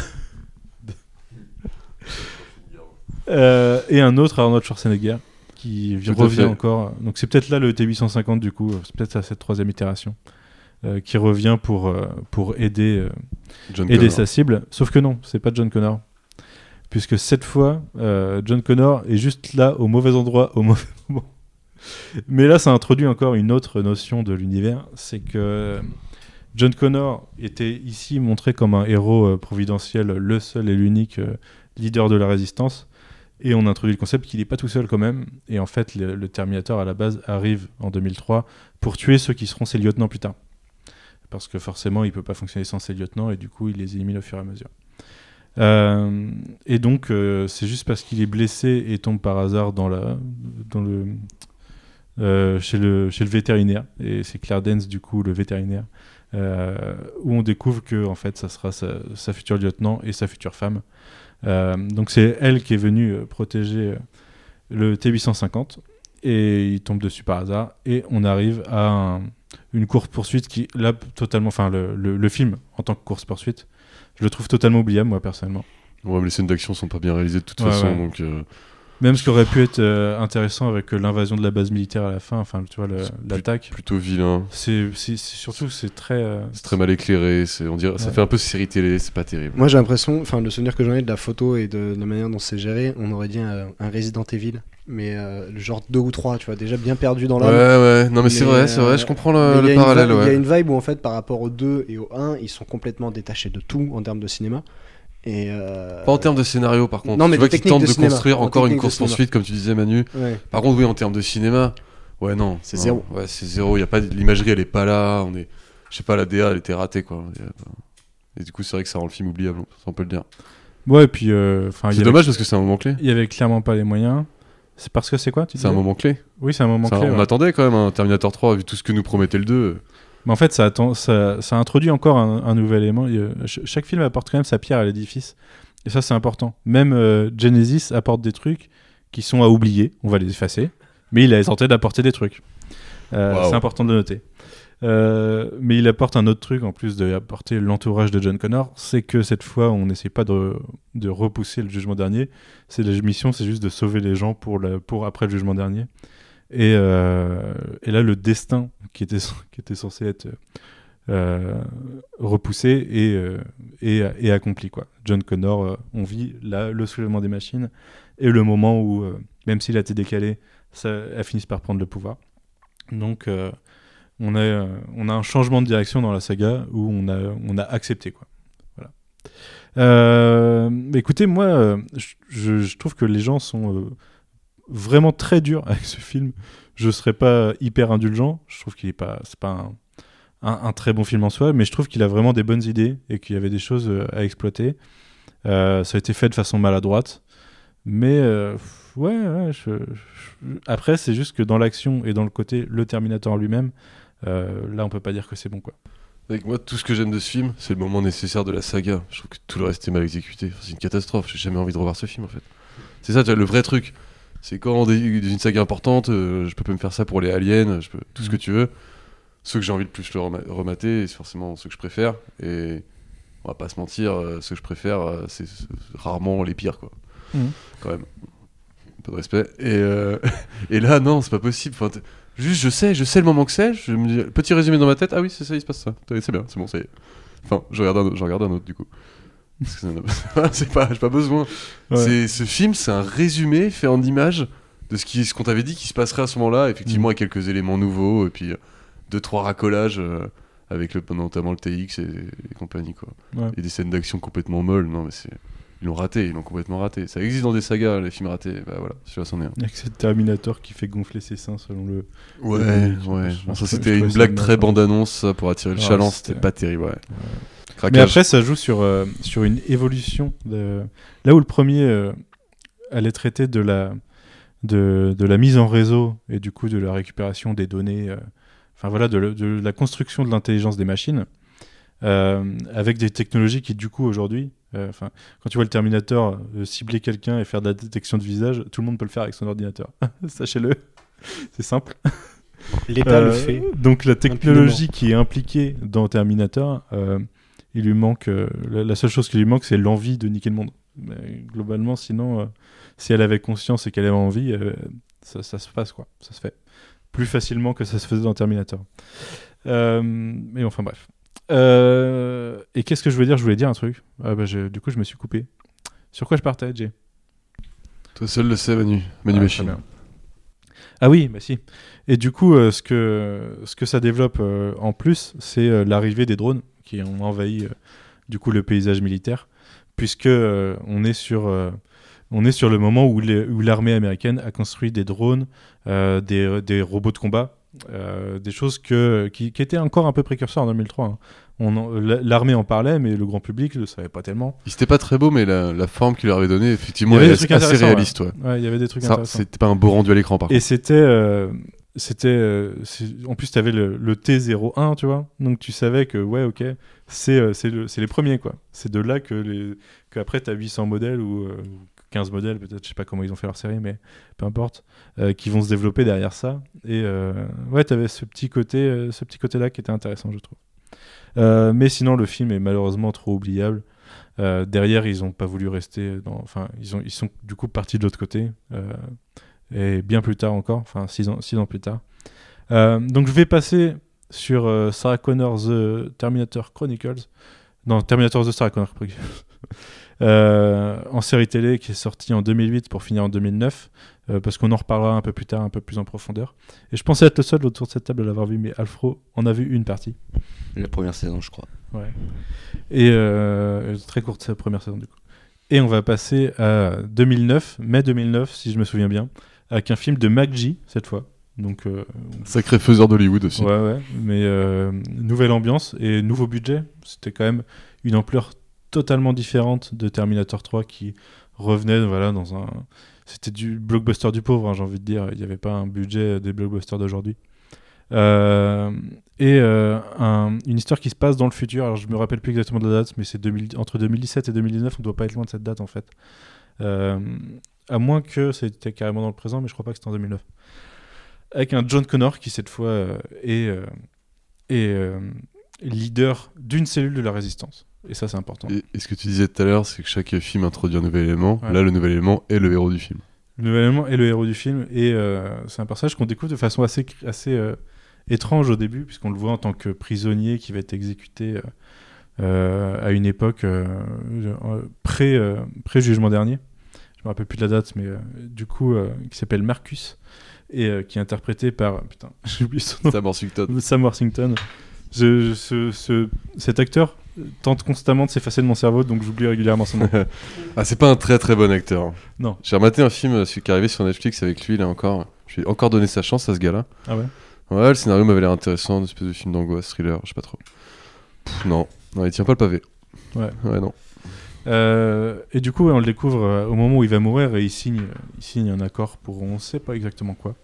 Euh, et un autre Arnold Schwarzenegger qui Tout revient encore. Donc c'est peut-être là le T850 du coup, c'est peut-être à cette troisième itération euh, qui revient pour, euh, pour aider, euh, John aider sa cible. Sauf que non, c'est pas John Connor. Puisque cette fois, John Connor est juste là au mauvais endroit, au mauvais moment. Mais là, ça introduit encore une autre notion de l'univers, c'est que John Connor était ici montré comme un héros providentiel, le seul et l'unique leader de la résistance. Et on introduit le concept qu'il n'est pas tout seul quand même. Et en fait, le, le Terminator à la base arrive en 2003 pour tuer ceux qui seront ses lieutenants plus tard. Parce que forcément, il peut pas fonctionner sans ses lieutenants et du coup, il les élimine au fur et à mesure. Euh, et donc, euh, c'est juste parce qu'il est blessé et tombe par hasard dans, la, dans le, euh, chez, le, chez le vétérinaire. Et c'est Claire Dance, du coup, le vétérinaire, où on découvre que en fait, ça sera sa, sa future lieutenant et sa future femme. Donc, c'est elle qui est venue protéger le T850 et il tombe dessus par hasard. Et on arrive à un- une course-poursuite qui, là, totalement. Enfin, le, le- le film en tant que course-poursuite, je le trouve totalement oubliable, moi, personnellement. Ouais, mais les scènes d'action sont pas bien réalisées de toute Ouais, façon, ouais. donc euh, Même ce qui aurait pu être euh, intéressant avec euh, l'invasion de la base militaire à la fin, enfin, tu vois, le- C'est plus- l'attaque. plutôt vilain. C'est c'est- c'est surtout, c'est très. euh, C'est très mal éclairé, c'est, on dirait, ça Ouais. fait un peu série télé, c'est pas terrible. Moi j'ai l'impression, enfin le souvenir que j'en ai de la photo et de, de la manière dont c'est géré, on aurait dit un, un Resident Evil, mais euh, le genre 2 ou 3, tu vois, déjà bien perdu dans Ouais, l'âme. ouais, non mais, c'est Mais, vrai, c'est euh, vrai, je comprends Mais le, il y le a une parallèle, vibe- Il y a ouais. une vibe où en fait par rapport au 2 et au 1, ils sont complètement détachés de tout en termes de cinéma. Et euh, Pas en termes de scénario par contre. Non, mais tu de vois qu'ils tentent de construire en encore une technique de course poursuite comme tu disais Manu. ouais. Par contre oui en termes de cinéma, ouais non. C'est zéro. Ouais c'est zéro. Il y a pas l'imagerie elle est pas là. On est, je sais pas la DA elle était ratée quoi. Et du coup c'est vrai que ça rend le film oubliable, on peut le dire. Ouais, et puis. euh, C'est avait- dommage parce que c'est un moment clé. Il y avait clairement pas les moyens. C'est parce que c'est quoi tu C'est un moment clé. Oui, c'est un moment clé. on ouais. attendait quand même un Terminator 3 vu tout ce que nous promettait le 2. Mais en fait, ça, attend, ça, ça introduit encore un, un nouvel élément. Il ch- chaque film apporte quand même sa pierre à l'édifice. Et ça, c'est important. Même euh, Genesis apporte des trucs qui sont à oublier. On va les effacer. Mais il a tenté d'apporter des trucs. Euh. C'est important de le noter. Euh, mais il apporte un autre truc en plus d'apporter l'entourage de John Connor, c'est que cette fois on n'essaie pas de, de repousser le jugement dernier. C'est la mission, c'est juste de sauver les gens pour, la, pour après le jugement dernier. Et, euh, et là, le destin qui était, censé être euh, repoussé euh, et, et accompli. Quoi. John Connor, on vit là le soulèvement des machines et le moment où, même s'il a été décalé, ça, elles finissent par prendre le pouvoir. Donc, on, a, un changement de direction dans la saga où on a, accepté. Quoi. Voilà. Écoutez, moi, je, trouve que les gens sont vraiment très durs avec ce film. Je serais pas hyper indulgent. Je trouve qu'il est pas, c'est pas un, très bon film en soi, mais je trouve qu'il a vraiment des bonnes idées et qu'il y avait des choses euh, à exploiter. Euh, ça a été fait de façon maladroite, mais euh, ouais, après c'est juste que dans l'action et dans le côté le Terminator lui-même, là on peut pas dire que c'est bon quoi. Avec moi, tout ce que j'aime de ce film, c'est le moment nécessaire de la saga. Je trouve que tout le reste est mal exécuté. C'est une catastrophe. J'ai jamais envie de revoir ce film en fait. C'est ça, le vrai truc. C'est quand dans une saga importante, euh, je peux pas me faire ça pour les aliens, je peux tout ce que Mhm. tu veux. Ceux que j'ai envie de plus le rema- remater, c'est forcément ceux que je préfère. Et on va pas se mentir, euh, ceux que je préfère, euh, c'est rarement les pires quoi. Mhm. Quand même. Un peu de respect. Et, euh, et là, non, c'est pas possible. Enfin, juste, je sais, je sais le moment que c'est. Je me dis, petit résumé dans ma tête. Ah oui, c'est ça, il se passe ça. C'est bien, c'est bon, ça y est. Enfin, je regarde un, autre- j'en regarde un autre du coup. C'est pas, j'ai pas besoin. Ouais. C'est ce film, c'est un résumé fait en images de ce qui, ce qu'on t'avait dit qui se passerait à ce moment-là. Effectivement, Mm. avec quelques éléments nouveaux et puis euh, deux trois racolages euh, avec le, notamment le TX et, et compagnie quoi. Ouais. Et des scènes d'action complètement molles. Non mais c'est ils l'ont raté, ils l'ont complètement raté. Ça existe dans des sagas, les films ratés. Bah voilà, celui-là c'en est un. Avec ce Terminator qui fait gonfler ses seins selon le. Ouais, Ouais, ouais. je- Bon, je- ça c'était une blague très bande-annonce pour attirer le chaland. c'était- pas terrible, ouais. Craquage. après, ça joue sur, euh, sur une évolution. De... Là où le premier euh, allait traiter de la, de, de la mise en réseau et du coup de la récupération des données, euh, enfin voilà, de, le- de la construction de l'intelligence des machines, euh, avec des technologies qui du coup aujourd'hui, euh, enfin quand tu vois le Terminator euh, cibler quelqu'un et faire de la détection de visage, tout le monde peut le faire avec son ordinateur. Sachez-le, c'est simple. L'État le fait. Donc la technologie qui est impliquée dans Terminator, euh, il lui manque. euh, la, la seule chose qui lui manque, c'est l'envie de niquer le monde. Mais globalement, sinon, euh, si elle avait conscience et qu'elle avait envie, euh, ça, ça se passe quoi. Ça se fait plus facilement que ça se faisait dans Terminator. Mais enfin bref. Et qu'est-ce que je voulais dire? Je voulais dire un truc. Ah, bah, je- du coup, je me suis coupé. Sur quoi je partais, Jay? Toi seul le sais, Manu. Manu Ah, Machine. Ah oui, bah si. Et du coup, ce, que, ce que ça développe en plus, c'est l'arrivée des drones qui ont envahi euh, du coup le paysage militaire, puisque euh, on est sur euh, on est sur le moment où l'armée américaine a construit des drones, euh, des, des robots de combat, euh, des choses que, qui, qui étaient encore un peu précurseurs en 2003. hein. L'armée en parlait, mais le grand public ne le savait pas tellement. C'était pas très beau, mais la, la forme qu'il leur avait donnée, effectivement, avait est assez, réaliste. Ouais. Ouais, il y avait des trucs Ça, c'était pas un beau rendu à l'écran, par Et c'était. euh, c'était euh, en plus, tu avais le, le T01, tu vois. Donc, tu savais que, ouais, ok, c'est euh, le- les premiers, quoi. C'est de là que, les, que tu as 800 modèles ou euh, 15 modèles, peut-être, je sais pas comment ils ont fait leur série, mais peu importe, euh, qui vont se développer derrière ça. Et euh, ouais, tu avais ce petit côté, ce petit côté-là qui était intéressant, je trouve. Mais sinon, le film est malheureusement trop oubliable. Derrière, ils ont pas voulu rester. Enfin, ils, ont, ils sont du coup partis de l'autre côté. Et bien plus tard encore, enfin six ans, six ans plus tard. Euh, donc je vais passer sur euh, Sarah Connor The Terminator Chronicles. Non, Terminator The Sarah Connor Chronicles. Euh, en série télé qui est sortie en 2008 pour finir en 2009, euh, parce qu'on en reparlera un peu plus tard, un peu plus en profondeur. Et je pensais être le seul autour de cette table à l'avoir vu, mais Alfro en a vu une partie. La première saison, je crois. Ouais. Et très courte sa première saison du coup. Et on va passer à 2009, mai 2009 si je me souviens bien, avec un film de MacG cette fois. Donc euh, Sacré faiseur d'Hollywood aussi. ouais ouais, mais euh, nouvelle ambiance et nouveau budget. C'était quand même une ampleur totalement différente de Terminator 3 qui revenait voilà dans un c'était du blockbuster du pauvre hein, j'ai envie de dire il n'y avait pas un budget des blockbusters d'aujourd'hui Euh, et un- une histoire qui se passe dans le futur alors je me rappelle plus exactement de la date mais c'est 2000 entre 2017 et 2019 on doit pas être loin de cette date en fait à moins que c'était carrément dans le présent mais je crois pas que c'était en 2009 avec un John Connor qui cette fois euh, est, euh, est euh, leader d'une cellule de la résistance et ça c'est important Et, et ce que tu disais tout à l'heure, c'est que chaque film introduit un nouvel élément. Ouais. Là, le nouvel élément est le héros du film. Le nouvel élément est le héros du film et c'est un personnage qu'on découvre de façon assez, assez étrange au début puisqu'on le voit en tant que prisonnier qui va être exécuté à une époque pré, pré-jugement dernier. Me rappelle plus de la date mais euh, du coup euh, qui s'appelle Marcus et euh, qui est interprété par putain j'ai oublié son nom Sam Worthington. Sam Worthington. Je- ce- ce- cet acteur tente constamment de s'effacer de mon cerveau donc j'oublie régulièrement son nom. Ah, c'est pas un très très bon acteur. Non. J'ai rematé un film celui qui est arrivé sur Netflix avec lui, là encore. Je lui ai encore donné sa chance à ce gars-là. Ah ouais? Ouais, le scénario m'avait l'air intéressant, une espèce de film d'angoisse, thriller, je sais pas trop. Pff, non, non, il tient pas le pavé. Ouais. Ouais, non. Euh, et du coup, on le découvre euh, au moment où il va mourir et il signe, il signe un accord pour on sait pas exactement quoi.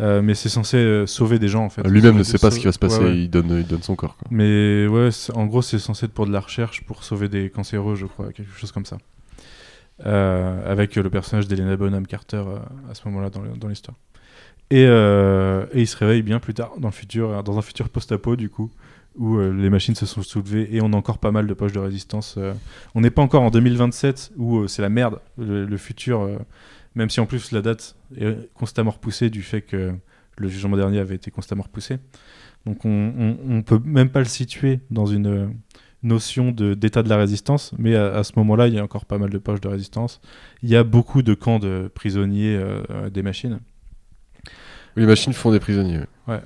Euh, mais c'est censé euh, sauver des gens en fait. Lui-même ne sait pas ce qui va se passer, Ouais, ouais. Il, donne, il donne son corps. Quoi. Mais ouais, en gros, c'est censé être pour de la recherche pour sauver des cancéreux, je crois, quelque chose comme ça. Euh, avec le personnage d'Elena Bonham Carter à ce moment-là dans l'histoire. Et, et il se réveille bien plus tard dans le futur, dans un futur post-apo du coup, où euh, les machines se sont soulevées et on a encore pas mal de poches de résistance. euh. on n'est pas encore en 2027 où euh, c'est la merde, le, le futur, même si en plus la date est constamment repoussée du fait que le jugement dernier avait été constamment repoussé. Donc on, on peut même pas le situer dans une, notion d'état de, la résistance, mais à, à ce moment-là, il y a encore pas mal de poches de résistance. Il y a beaucoup de camps de prisonniers des machines. Les machines font des prisonniers. Ouais.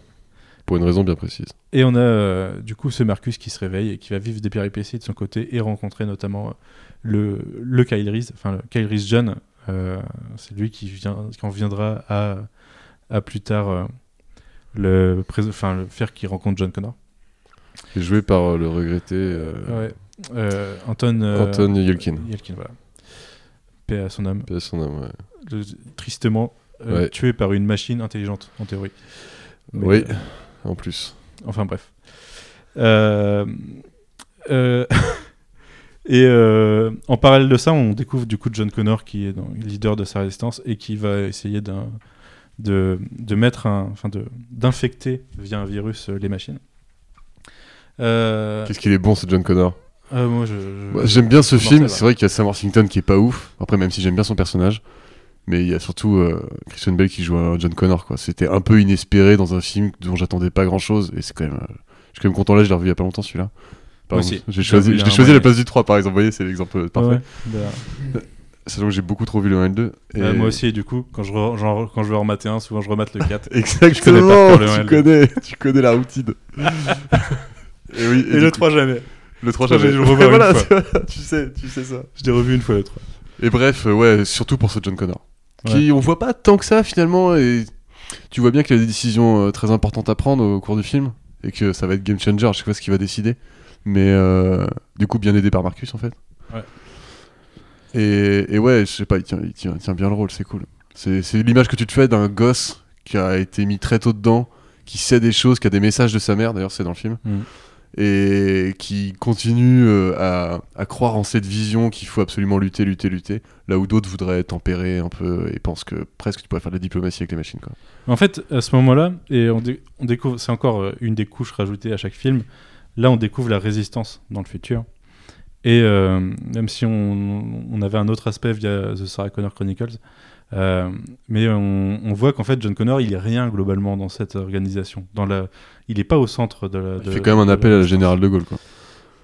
Pour une raison bien précise. Et on a euh, du coup ce Marcus qui se réveille et qui va vivre des péripéties de son côté et rencontrer notamment euh, le, le Kyle Reese, enfin le Kyle Reese jeune. euh, c'est lui qui, vient, qui en viendra à, à plus tard euh, le, prés- enfin, le faire qu'il rencontre John Connor. Et joué par le regretté Ouais. Anton, Anton Yelkin. Yelkin, voilà. Paix à son âme. paix à son âme, ouais. Le- tristement Ouais. tué par une machine intelligente, en théorie. Mais, Oui, en plus. Enfin bref. Euh, euh, et euh, en parallèle de ça, on découvre du coup John Connor qui est dans- leader de sa résistance et qui va essayer de, de mettre un, enfin d'infecter via un virus les machines. Qu'est-ce qu'il est bon ce John Connor? moi, Moi, J'aime bien ce film. C'est vrai qu'il y a Sam Worthington qui est pas ouf. Après, même si j'aime bien son personnage. Mais il y a surtout euh, Christian Bale qui joue un John Connor. quoi. C'était un peu inespéré dans un film dont j'attendais pas grand chose. Et c'est quand même. euh, je suis quand même content là, je l'ai revu il y a pas longtemps celui-là. Par Moi exemple, aussi. J'ai choisi, je l'ai choisi à la place du 3 par exemple. Vous voyez, c'est l'exemple parfait. Ouais, bah, Sachant que j'ai beaucoup trop vu le 1 et le 2. Et... bah, moi aussi, du coup, quand je, re- genre, quand je veux en remater un, souvent je remate le 4. Exactement, le 1 et tu connais, tu connais la routine. et oui, Et, le coup- 3 jamais. le 3 Moi, jamais. je le revois une voilà, fois. tu sais, tu sais ça. Je l'ai revu une fois le 3. Et bref, euh, ouais, surtout pour ce John Connor. Qui, on voit pas tant que ça finalement, et tu vois bien qu'il a des décisions euh, très importantes à prendre au cours du film, et que ça va être game changer, je sais pas ce qu'il va décider. Mais euh, du coup, bien aidé par Marcus en fait. Ouais. Et, et ouais, je sais pas, il tient, il tient, il tient bien le rôle, c'est cool. C'est c'est l'image que tu te fais d'un gosse qui a été mis très tôt dedans, qui sait des choses, qui a des messages de sa mère, d'ailleurs c'est dans le film Mm. Et qui continue euh, à, à croire en cette vision qu'il faut absolument lutter, lutter, lutter, là où d'autres voudraient tempérer un peu et pensent que presque tu pourrais faire de la diplomatie avec les machines. Quoi. En fait, à ce moment-là, et on, dé- on découvre, c'est encore euh, une des couches rajoutées à chaque film. Là, on découvre la résistance dans le futur. Et euh, même si on, on avait un autre aspect via The Sarah Connor Chronicles, euh, mais on, on voit qu'en fait, John Connor, il est rien globalement dans cette organisation. Dans la, il est pas au centre de la. Il fait quand même un appel à la générale de Gaulle. Quoi.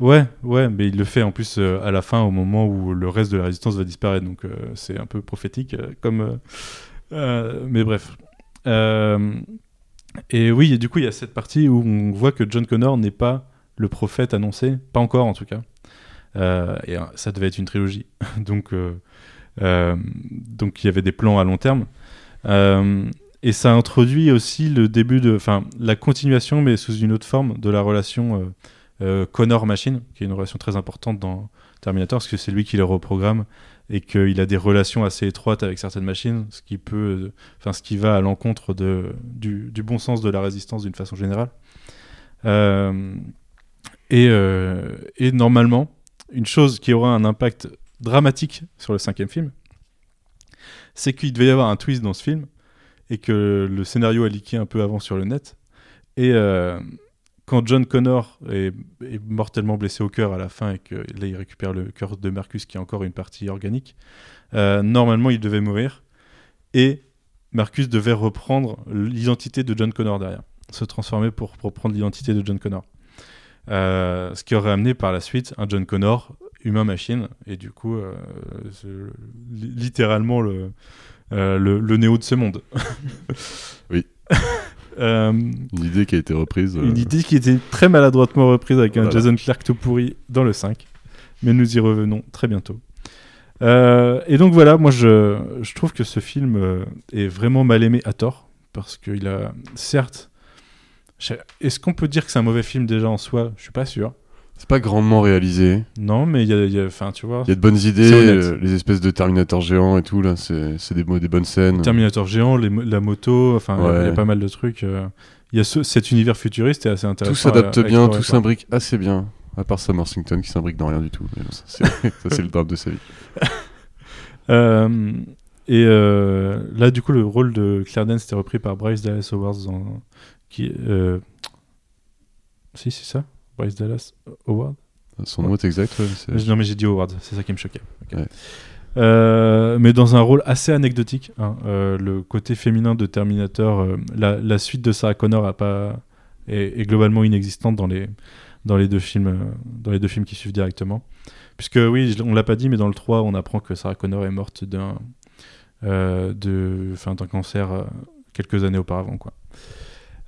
Ouais, ouais, mais il le fait en plus euh, à la fin, au moment où le reste de la résistance va disparaître. Donc euh, c'est un peu prophétique, comme. mais bref. Et oui, et du coup, il y a cette partie où on voit que John Connor n'est pas le prophète annoncé, pas encore en tout cas. Et ça devait être une trilogie. donc, donc il y avait des plans à long terme. Euh, et ça introduit aussi le début de, enfin, la continuation, mais sous une autre forme, de la relation euh, euh, Connor-machine, qui est une relation très importante dans Terminator, parce que c'est lui qui le reprogramme et qu'il a des relations assez étroites avec certaines machines, ce qui peut, euh, enfin, ce qui va à l'encontre de du, bon sens de la résistance d'une façon générale. Euh, euh, et normalement, une chose qui aura un impact dramatique sur le cinquième film, c'est qu'il devait y avoir un twist dans ce film et que le scénario a leaké un peu avant sur le net. Et euh, quand John Connor est, mortellement blessé au cœur à la fin et que là il récupère le cœur de Marcus qui est encore une partie organique, euh, normalement il devait mourir et Marcus devait reprendre l'identité de John Connor derrière, se transformer pour reprendre l'identité de John Connor. Euh, ce qui aurait amené par la suite un John Connor humain-machine et du coup euh, littéralement le, euh, le, le néo de ce monde. Oui. Euh, Une idée qui a été reprise. une idée qui était très maladroitement reprise avec un. Jason Clark tout pourri dans le 5. Mais nous y revenons très bientôt. Euh, et donc voilà, moi je, je trouve que ce film euh, est vraiment mal aimé à tort. Parce qu'il a, certes, est-ce qu'on peut dire que c'est un mauvais film déjà en soi? Je suis pas sûr. C'est pas grandement réalisé. Non, mais il y a, y a- tu vois, Il y a de bonnes idées, euh, les espèces de Terminator géants et tout, là, c'est des, bonnes scènes. Terminator géant, les la moto, enfin, il y a- y, pas mal de trucs. euh. Il y a ce- cet univers futuriste est assez intéressant. Tout s'adapte bien, tout s'imbrique assez bien. À part Sam Worthington qui s'imbrique dans rien du tout. Mais ça, c'est ça, c'est le drame de sa vie. Euh, et euh, là, du coup, le rôle de Claire Danes était repris par Bryce Dallas Howard. Dans, qui, euh, Si, c'est ça? Bryce Dallas Howard Son nom est exact. ouais, Non, mais j'ai dit Howard, c'est ça qui me choquait. Ouais. Euh, mais dans un rôle assez anecdotique. hein. Euh, le côté féminin de Terminator, euh, la, la suite de Sarah Connor a pas, est, est globalement inexistante dans les, dans les deux films, dans les deux films qui suivent directement. Puisque oui, on l'a pas dit, mais dans le 3, on apprend que Sarah Connor est morte d'un euh, d'un cancer quelques années auparavant, quoi.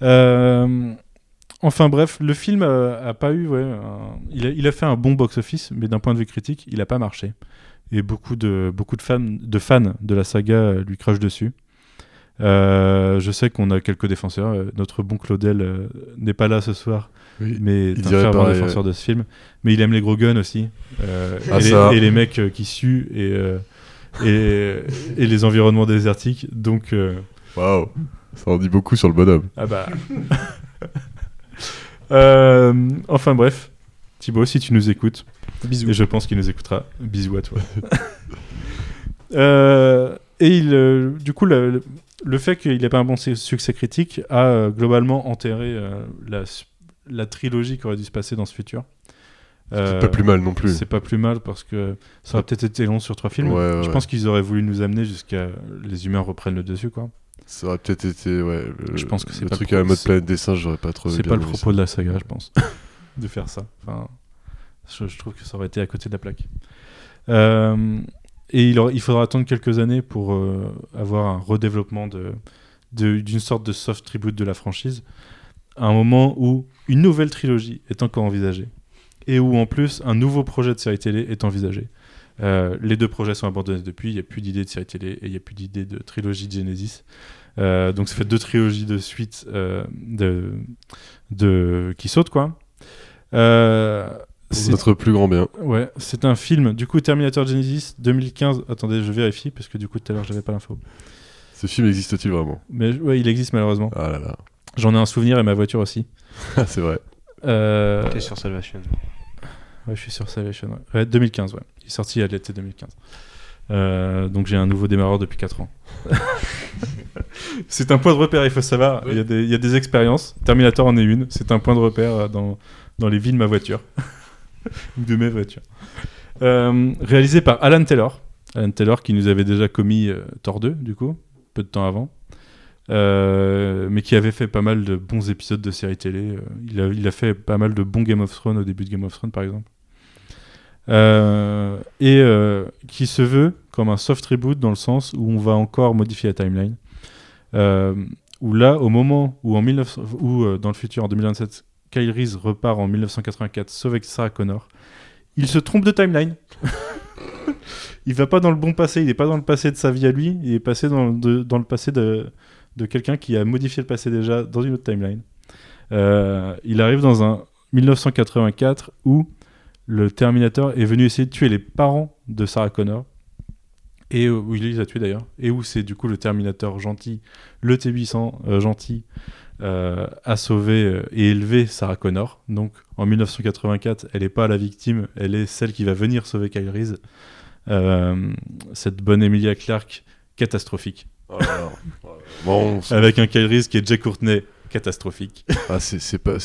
Euh, enfin bref, le film euh, a pas eu, ouais, un- il, a, il a fait un bon box-office, mais d'un point de vue critique, il a pas marché. Et beaucoup de, beaucoup de fans, de fans de la saga euh, lui crachent dessus. Euh, je sais qu'on a quelques défenseurs. notre bon Claudel euh, n'est pas là ce soir, Oui. mais il est un fervent défenseur de ce film. Mais il aime les gros guns aussi. Ah, et, les, ça. et les mecs qui suent et, et, et les environnements désertiques. Donc, Waouh, ça en dit beaucoup sur le bonhomme. ah bah. Euh, enfin bref, Thibaut, si tu nous écoutes, Bisous. et je pense qu'il nous écoutera, bisous à toi. Euh, et il, euh, du coup, le, fait qu'il n'ait pas un bon su- succès critique a euh, globalement enterré la, trilogie qui aurait dû se passer dans ce futur. C'est pas plus mal non plus. C'est pas plus mal parce que ça aurait peut-être été long sur trois films. Ouais, ouais, Je ouais. pense qu'ils auraient voulu nous amener jusqu'à les humains reprennent le dessus, quoi. Ça aurait peut-être été, ouais. Le, Je pense que c'est le pas truc le à la pro- mode planète des singes, j'aurais pas trop. C'est pas le propos de la saga, je pense, de faire ça. Enfin, je, je trouve que ça aurait été à côté de la plaque. Euh, et il, aura- il faudra attendre quelques années pour euh, avoir un redéveloppement de- d'une sorte de soft tribute de la franchise, à un moment où une nouvelle trilogie est encore envisagée et où en plus un nouveau projet de série télé est envisagé. Euh, les deux projets sont abandonnés depuis, il n'y a plus d'idée de série télé et il n'y a plus d'idée de trilogie de Genesis. Euh, donc ça fait deux trilogies de suite euh, de, de, qui sautent quoi. Euh, c'est notre plus grand bien. ouais, c'est un film du coup Terminator Genesis 2015. Attendez, je vérifie parce que du coup tout à l'heure j'avais pas l'info. Ce film existe-t-il vraiment? Mais ouais, il existe malheureusement. Ah là là. J'en ai un souvenir et ma voiture aussi. C'est vrai. Euh, T'es sur Salvation. Ouais, je suis sur Salvation. Ouais. Ouais, 2015, ouais. Il est sorti à l'été 2015. Euh, donc j'ai un nouveau démarreur depuis 4 ans. c'est un point de repère, il faut savoir. Il y, a des- il y a des expériences. Terminator en est une. C'est un point de repère dans, dans les vies de ma voiture. Ou de mes voitures. Euh, réalisé par Alan Taylor. Alan Taylor qui nous avait déjà commis euh, Thor 2, du coup, peu de temps avant. Euh, mais qui avait fait pas mal de bons épisodes de séries télé. Il, a, il a fait pas mal de bons Game of Thrones au début de Game of Thrones, par exemple. Euh, et euh, qui se veut comme un soft reboot dans le sens où on va encore modifier la timeline. Euh, où là, au moment où, en 1900 où euh, dans le futur, en 2027, Kyle Reese repart en 1984 sauver Sarah Connor, il se trompe de timeline. il va pas dans le bon passé, il n'est pas dans le passé de sa vie à lui, il est passé dans, dans le passé de, de quelqu'un qui a modifié le passé déjà dans une autre timeline. Il arrive dans un 1984 où le Terminator est venu essayer de tuer les parents de Sarah Connor. Et euh, où il les a tués d'ailleurs. Et où c'est du coup le Terminator gentil, le T800 euh, gentil, euh, a sauvé et élevé Sarah Connor. Donc en 1984, elle n'est pas la victime, elle est celle qui va venir sauver Kyle Reese. Cette bonne Emilia Clarke catastrophique. Oh là là. Bon, c'est- Avec un Kyle Reese qui est Jay Courtney catastrophique. ah, c'est pas,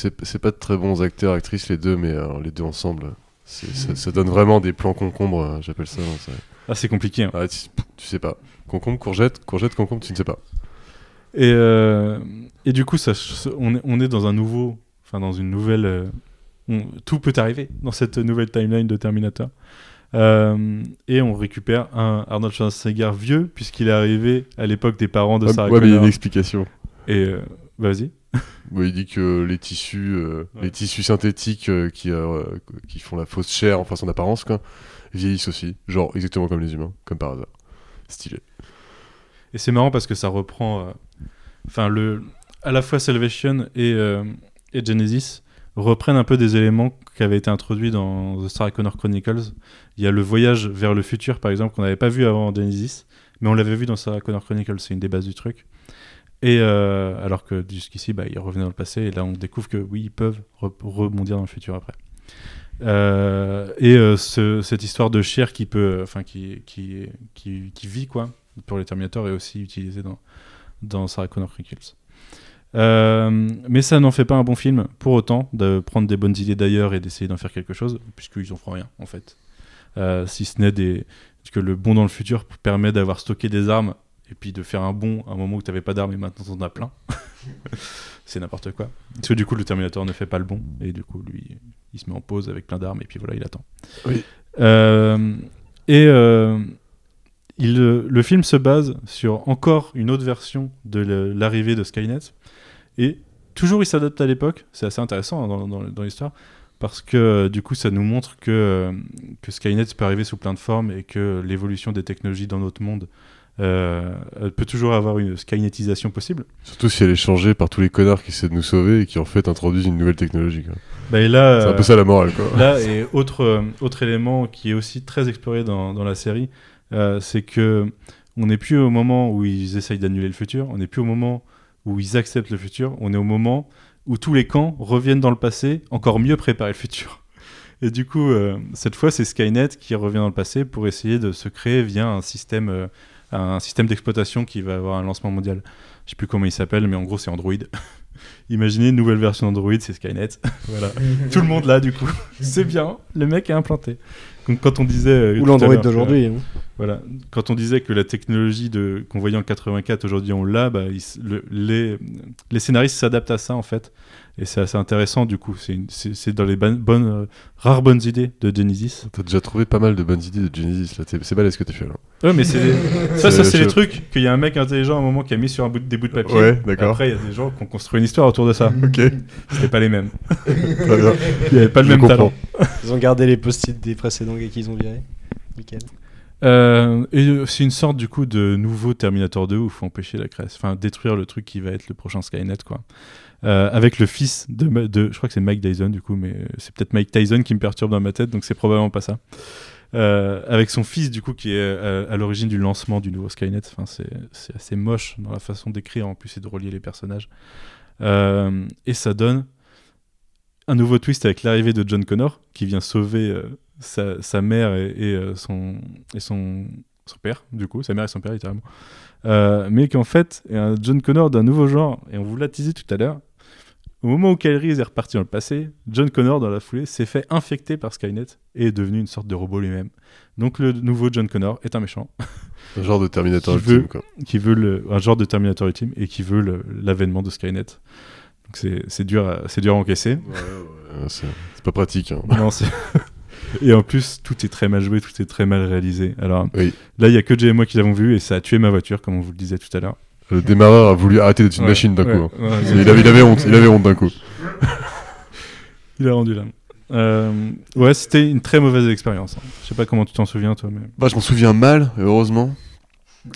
pas de très bons acteurs, actrices les deux, mais les deux ensemble, ça, ça donne vraiment des plans concombres, euh, j'appelle ça. hein, ça. Ah, c'est compliqué. hein. Ah, tu, tu sais pas. Concombre, courgette, courgette, concombre, tu ne sais pas. Et, euh, et du coup, ça, on, est, on est dans un nouveau, enfin dans une nouvelle. euh, on- tout peut arriver dans cette nouvelle timeline de Terminator. Euh, et on récupère un Arnold Schwarzenegger vieux, puisqu'il est arrivé à l'époque des parents de Ah, Sarah ouais, mais il y a Connor. une explication. Et euh, vas-y. Bon, il dit que les tissus, euh, Ouais. les tissus synthétiques euh, qui, euh, qui font la fausse chair, enfin son apparence, quoi, vieillissent aussi. Genre exactement comme les humains, comme par hasard. Stylé. Et c'est marrant parce que ça reprend. Enfin, le à la fois Salvation et, et Genesis reprennent un peu des éléments qui avaient été introduits dans The Sarah Connor Chronicles. Il y a le voyage vers le futur, par exemple, qu'on n'avait pas vu avant en Genesis, mais on l'avait vu dans Sarah Connor Chronicles, c'est une des bases du truc. Et euh, alors que jusqu'ici, bah, ils revenaient dans le passé, et là on découvre que oui, ils peuvent re- rebondir dans le futur après. Euh, et euh, ce- cette histoire de chair qui peut, enfin qui, qui, qui, vit quoi, pour les Terminators est aussi utilisée dans, dans Sarah Connor Chronicles. Mais ça n'en fait pas un bon film pour autant de prendre des bonnes idées d'ailleurs et d'essayer d'en faire quelque chose, puisqu'ils en feront rien en fait. Si ce n'est que le bond dans le futur permet d'avoir stocké des armes et puis de faire un bond à un moment où tu n'avais pas d'armes et maintenant tu en as plein. c'est n'importe quoi. Parce que du coup, le Terminator ne fait pas le bon, et du coup, lui, il se met en pause avec plein d'armes, et puis voilà, il attend. Oui. Euh, et euh, il, euh, le film se base sur encore une autre version de l'arrivée de Skynet, et toujours il s'adapte à l'époque, c'est assez intéressant hein, dans, dans- dans l'histoire, parce que du coup, ça nous montre que, que Skynet peut arriver sous plein de formes, et que l'évolution des technologies dans notre monde euh, elle peut toujours avoir une skynetisation possible. Surtout si elle est changée par tous les connards qui essaient de nous sauver et qui en fait introduisent une nouvelle technologie. quoi. Bah, et là, C'est un peu ça la morale, quoi. là et autre, euh, autre élément qui est aussi très exploré dans, dans la série, euh, c'est que on n'est plus au moment où ils essayent d'annuler le futur, on n'est plus au moment où ils acceptent le futur, on est au moment où tous les camps reviennent dans le passé, encore mieux préparer le futur. Et du coup, euh, cette fois, c'est Skynet qui revient dans le passé pour essayer de se créer via un système, euh, un système d'exploitation qui va avoir un lancement mondial. Je sais plus comment il s'appelle, mais en gros, c'est Android. Imaginez une nouvelle version d'Android, c'est Skynet. voilà. Tout le monde là, du coup. c'est bien, le mec est implanté. Donc, quand on disait. euh, Ou l'Android d'aujourd'hui. hein. Voilà. Quand on disait que la technologie de qu'on voyait en 84 aujourd'hui on l'a, bah, il s- le- les, les scénaristes s'adaptent à ça en fait, et c'est assez intéressant du coup. C'est dans les bonnes, euh, rares bonnes idées de Genesis. T'as déjà trouvé pas mal de bonnes idées de Genesis, là. C'est balèze ce que t'as fait, là. Ouais, mais c'est ça, ça C'est- les trucs qu'il y a un mec intelligent à un moment qui a mis sur un bout de- des bouts de papier. Ouais, Et d'accord. Après il y a des gens qui ont construit une histoire autour de ça. Ok, C'était pas les mêmes. Il y avait pas le Je même talent. comprends. Ils ont gardé les post-it des précédents gars qu'ils ont virés. Nickel. Euh, c'est une sorte du coup de nouveau Terminator 2 où il faut empêcher la création, enfin détruire le truc qui va être le prochain Skynet quoi. Euh, avec le fils de, je crois que c'est Mike Tyson du coup, mais c'est peut-être Mike Tyson qui me perturbe dans ma tête, donc c'est probablement pas ça. Euh, avec son fils du coup qui est à l'origine du lancement du nouveau Skynet. Enfin c'est assez moche dans la façon d'écrire en plus et de relier les personnages. Et ça donne un nouveau twist avec l'arrivée de John Connor qui vient sauver sa, sa mère et, et, euh, son, et son, son père, du coup, sa mère et son père littéralement. Euh, mais qu'en fait, est un John Connor d'un nouveau genre, et on vous l'a teasé tout à l'heure. Au moment où Kyle Reese est reparti dans le passé, John Connor, dans la foulée, s'est fait infecter par Skynet et est devenu une sorte de robot lui-même. Donc le nouveau John Connor est un méchant Un genre de Terminator Qui veut- ultime, quoi. qui veut le, un genre de Terminator ultime et qui veut l'avènement de Skynet. Donc c'est dur, à- dur à encaisser. C'est c'est pas pratique. hein. Non, et en plus, tout est très mal joué, tout est très mal réalisé. Alors Oui. là, il y a que Jay et moi qui l'avons vu et ça a tué ma voiture, comme on vous le disait tout à l'heure. Le démarreur a voulu arrêter d'être une Ouais, machine d'un ouais, coup. hein. ouais, Il avait, il avait honte, il avait honte d'un coup. Il a rendu l'âme. Euh, ouais, c'était une très mauvaise expérience. hein. Je sais pas comment tu t'en souviens, toi, mais. Bah, je m'en souviens mal, heureusement.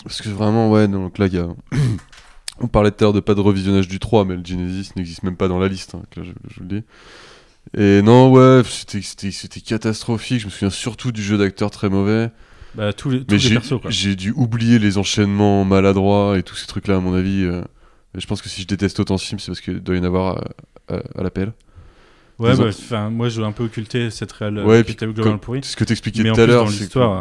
Parce que vraiment, ouais, donc là, il y a. On parlait tout à l'heure de pas de revisionnage du 3, mais le Genesis n'existe même pas dans la liste, hein, là, je, je vous le dis. Et non, ouais, c'était- catastrophique. Je me souviens surtout du jeu d'acteur très mauvais. Bah, tous les, tous persos, quoi. j'ai dû oublier les enchaînements maladroits et tous ces trucs-là, à mon avis. euh, je pense que si je déteste autant ce film, c'est parce qu'il doit y en avoir à, à- à l'appel. Ouais, bah, moi, je veux un peu occulter cette réelle Ouais, puis comme- pourrie. Ce que t'expliquais tout à l'heure,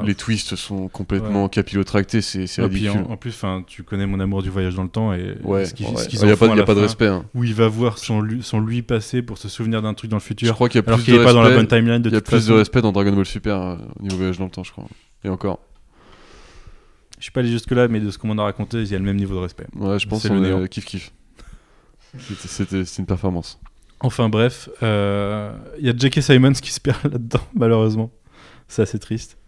les twists sont complètement capillotractés, c'est Et puis ridicule. en, en plus, tu connais mon amour du voyage dans le temps et Ouais, ce qu'ils il n'y a pas, y a pas de respect. hein. Où il va voir son lui, son lui passé pour se souvenir d'un truc dans le Je futur, crois qu'il y a alors plus qu'il de n'est pas dans la bonne respect. timeline de Il y a plus de respect dans Dragon Ball Super euh, au niveau voyage dans le temps, je crois. Et encore. Je suis pas allé jusque là, mais de ce qu'on m'en a raconté, il y a le même niveau de respect. Ouais, je pense C'est qu'on est néant. kiff kiff. C'était- C'était c'était une performance. Enfin bref, euh, il y a J.K. Simons qui se perd là-dedans, malheureusement. C'est assez triste.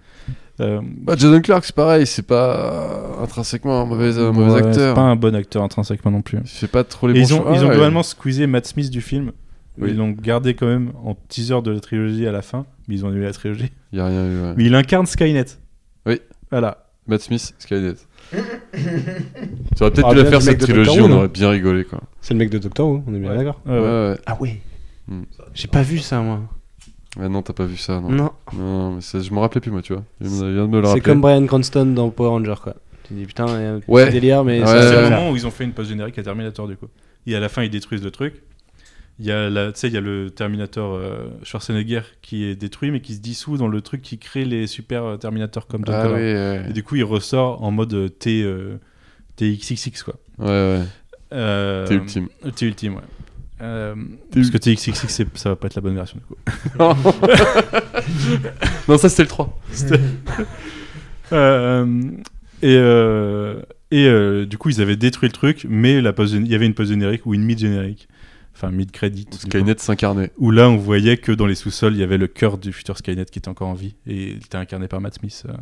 Euh, Bah, Jason Clark, c'est pareil, c'est pas intrinsèquement un mauvais, un mauvais ouais, acteur. C'est pas un bon acteur intrinsèquement non plus. Fait pas trop les bons ils ont, choix. ils ont ouais. globalement squeezé Matt Smith du film. Oui. Ils l'ont gardé quand même en teaser de la trilogie à la fin, mais ils ont annulé la trilogie. Il a rien eu. ouais. Mais il incarne Skynet. Oui. Voilà. Matt Smith, Skynet. Tu aurais peut-être Ah, dû la faire cette trilogie, on aurait bien rigolé quoi. C'est le mec de Doctor Who, on est bien Ouais. d'accord Ouais, Ouais, ouais. ouais. Ah ouais. Hmm. J'ai pas vu ça moi. Ouais, non, t'as pas vu ça, non. Non. Non, mais ça, je m'en rappelais plus, moi, tu vois. Il vient de me le C'est comme Brian Cranston dans Power Ranger quoi. Tu dis putain, il y a un petit Ouais. délire, mais Ouais, c'est le moment où ils ont fait une pause générique à Terminator du coup. Et à la fin ils détruisent le truc. Il y a la, tu sais, il y a le Terminator euh, Schwarzenegger qui est détruit mais qui se dissout dans le truc qui crée les super euh, Terminators comme John Ah Connor. oui, ouais. Et du coup il ressort en mode euh, T euh, TXXX quoi. Ouais, ouais. Euh, T'es ultime. T ultime ouais. Euh, T'es parce que TXXX c'est- ça va pas être la bonne version du coup. non, ça c'était le 3. Euh, et, euh, Et euh, du coup, ils avaient détruit le truc, mais la pause, il y avait une pause générique ou une mid-générique, enfin mid-credit. Skynet s'incarnait. Où là, on voyait que dans les sous-sols, il y avait le cœur du futur Skynet qui était encore en vie. Et il était incarné par Matt Smith euh,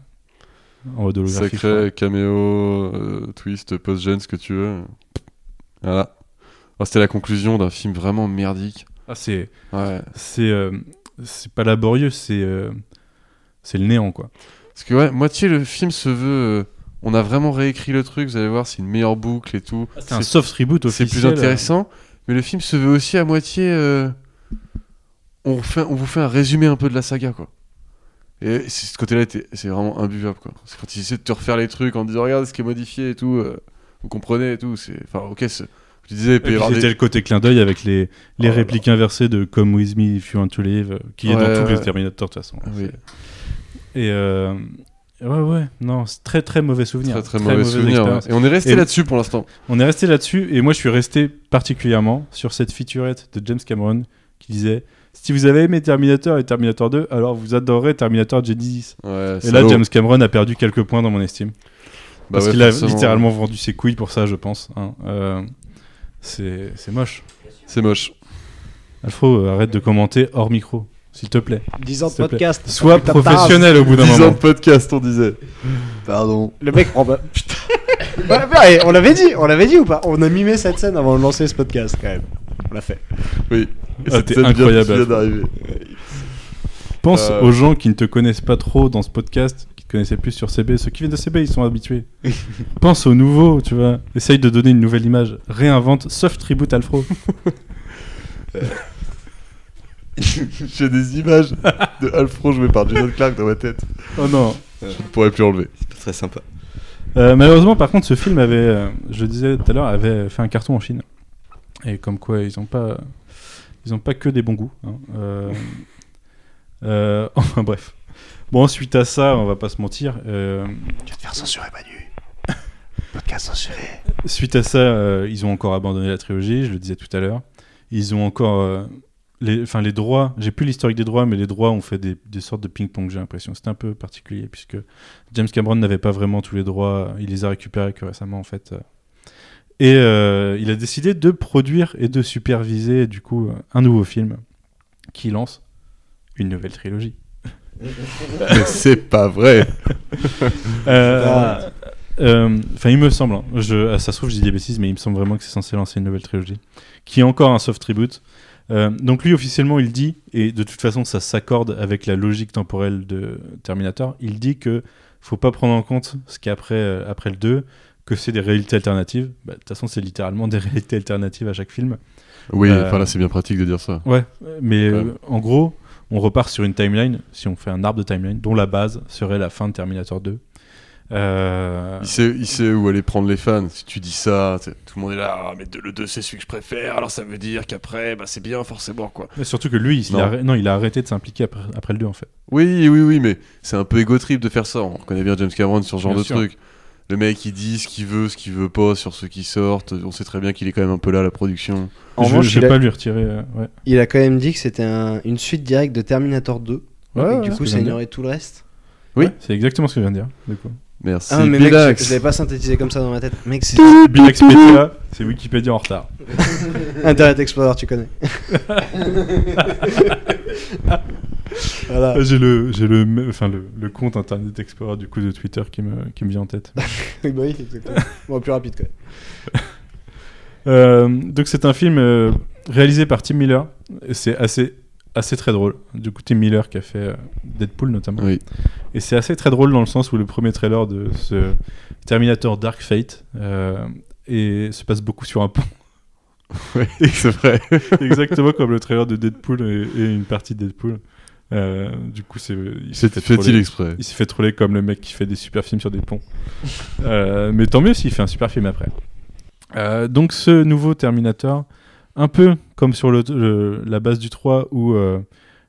en holographie. Sacré caméo, euh, twist, post-gen, ce que tu veux. Voilà. Oh, C'était la conclusion d'un film vraiment merdique. Ah, c'est, Ouais. c'est, euh, c'est pas laborieux, c'est, euh, c'est le néant, quoi. Parce que ouais, moitié le film se veut. on a vraiment réécrit le truc, vous allez voir, c'est une meilleure boucle et tout. C'est un soft reboot C'est officiel. plus intéressant. Mais le film se veut aussi à moitié. euh, on, fait, on vous fait un résumé un peu de la saga, quoi. Et ce côté-là, c'est vraiment imbuvable, quoi. C'est quand ils essaient de te refaire les trucs en disant, regarde ce qui est modifié et tout. euh, vous comprenez et tout. C'est, enfin, ok, tu disais, c'était des- le côté clin d'œil avec les, les Oh répliques inversées de Come with me if you want to live, euh, qui est Ouais, dans tous les ouais. Terminator de toute façon. Ah oui. Et euh, ouais, ouais, non, c'est très très mauvais souvenir. Très très mauvais mauvaise souvenir. ouais. Et on est resté là-dessus pour l'instant. On est resté là-dessus et moi je suis resté particulièrement sur cette featurette de James Cameron qui disait si vous avez aimé Terminator et Terminator 2, alors vous adorerez Terminator Genesis. Ouais, Et là. James Cameron a perdu quelques points dans mon estime. Bah Parce ouais, qu'il a littéralement vendu ses couilles pour ça, je pense. hein. Euh, c'est c'est moche. C'est moche. Alfro, arrête de commenter hors micro, s'il te plaît. 10 ans de podcast. Sois professionnel au bout d'un 10 ans moment. de podcast, on disait. Pardon. Le mec, on va. Putain. On l'avait dit, on l'avait dit ou pas? On a mimé cette scène avant de lancer ce podcast quand même. On l'a fait. Oui. Et Ah, incroyable, d'arriver. Pense Euh. aux gens qui ne te connaissent pas trop dans ce podcast, qui te connaissaient plus sur CB. Ceux qui viennent de CB, ils sont habitués. Pense aux nouveaux, tu vois. Essaye de donner une nouvelle image. Réinvente soft reboot Alfro. J'ai des images de Alfro joué par Jason Clark dans ma tête. oh non. Je ne pourrais plus enlever. C'est pas très sympa. Euh, malheureusement, par contre, ce film avait, euh, je le disais tout à l'heure, avait fait un carton en Chine. Et comme quoi, ils n'ont pas, ils ont pas que des bons goûts. hein. Euh, euh, enfin bref. Bon, suite à ça, on va pas se mentir. euh, Tu vas te faire censurer, Manu. Podcast censuré. Suite à ça, euh, ils ont encore abandonné la trilogie, je le disais tout à l'heure. Ils ont encore. Les, enfin, les droits, j'ai plus l'historique des droits, mais les droits ont fait des, des sortes de ping-pong, j'ai l'impression. C'était un peu particulier, puisque James Cameron n'avait pas vraiment tous les droits, il les a récupérés que récemment, en fait. Et euh, il a décidé de produire et de superviser, du coup, un nouveau film qui lance une nouvelle trilogie. C'est pas vrai. Euh, euh, Enfin, il me semble. hein. Je, ah, ça se trouve, je dis des bêtises, mais il me semble vraiment que c'est censé lancer une nouvelle trilogie. Qui est encore un soft reboot. Euh, donc, lui, officiellement, il dit, et de toute façon, ça s'accorde avec la logique temporelle de Terminator, il dit que faut pas prendre en compte ce qu'il y a après, euh, après le 2, que c'est des réalités alternatives. Bah, De toute façon, c'est littéralement des réalités alternatives à chaque film. Oui, Euh, enfin là, c'est bien pratique de dire ça. Ouais, mais en gros, on repart sur une timeline, si on fait un arbre de timeline, dont la base serait la fin de Terminator 2. Euh, Il sait, il sait où aller prendre les fans. Si tu dis ça, tout le monde est là. Ah, mais le 2, c'est celui que je préfère. Alors ça veut dire qu'après, bah, c'est bien forcément quoi. Mais surtout que lui, il Non. a, arrêté- non, il a arrêté de s'impliquer après, après le 2 en fait. Oui, oui, oui, mais c'est un peu égo trip de faire ça. On connaît bien James Cameron sur ce genre Bien de sûr. truc. Le mec, il dit ce qu'il veut, ce qu'il veut pas sur ceux qui sortent. On sait très bien qu'il est quand même un peu là la production. En je revanche, je vais a, pas lui retirer. euh, ouais. il a quand même dit que c'était un- une suite directe de Terminator 2. Ouais, et ouais, du coup, ça ignorait tout le reste. Oui. Ouais, c'est exactement ce que je viens de dire. du coup. Merci. Ah, mais mec, je, je l'avais pas synthétisé comme ça dans ma tête. Mec, c'est Wikipédia en retard. Internet Explorer, tu connais. voilà. J'ai le, j'ai le, me- enfin le, le compte Internet Explorer du coup de Twitter qui me, qui me vient en tête. Oui, bah oui, exactement. Bon, plus rapide quand même. Euh, donc c'est un film euh, réalisé par Tim Miller. C'est assez, assez très drôle. Du coup Tim Miller qui a fait euh, Deadpool notamment. Oui. Et c'est assez très drôle dans le sens où le premier trailer de ce Terminator Dark Fate euh, et se passe beaucoup sur un pont. Oui, c'est vrai. Exactement comme le trailer de Deadpool et, et une partie de Deadpool. Euh, du coup, c'est il s'est fait fait-il troller. exprès? Il s'est fait troller comme le mec qui fait des super films sur des ponts. Euh, mais tant mieux s'il fait un super film après. Euh, donc ce nouveau Terminator, un peu comme sur le- le- la base du 3 où euh,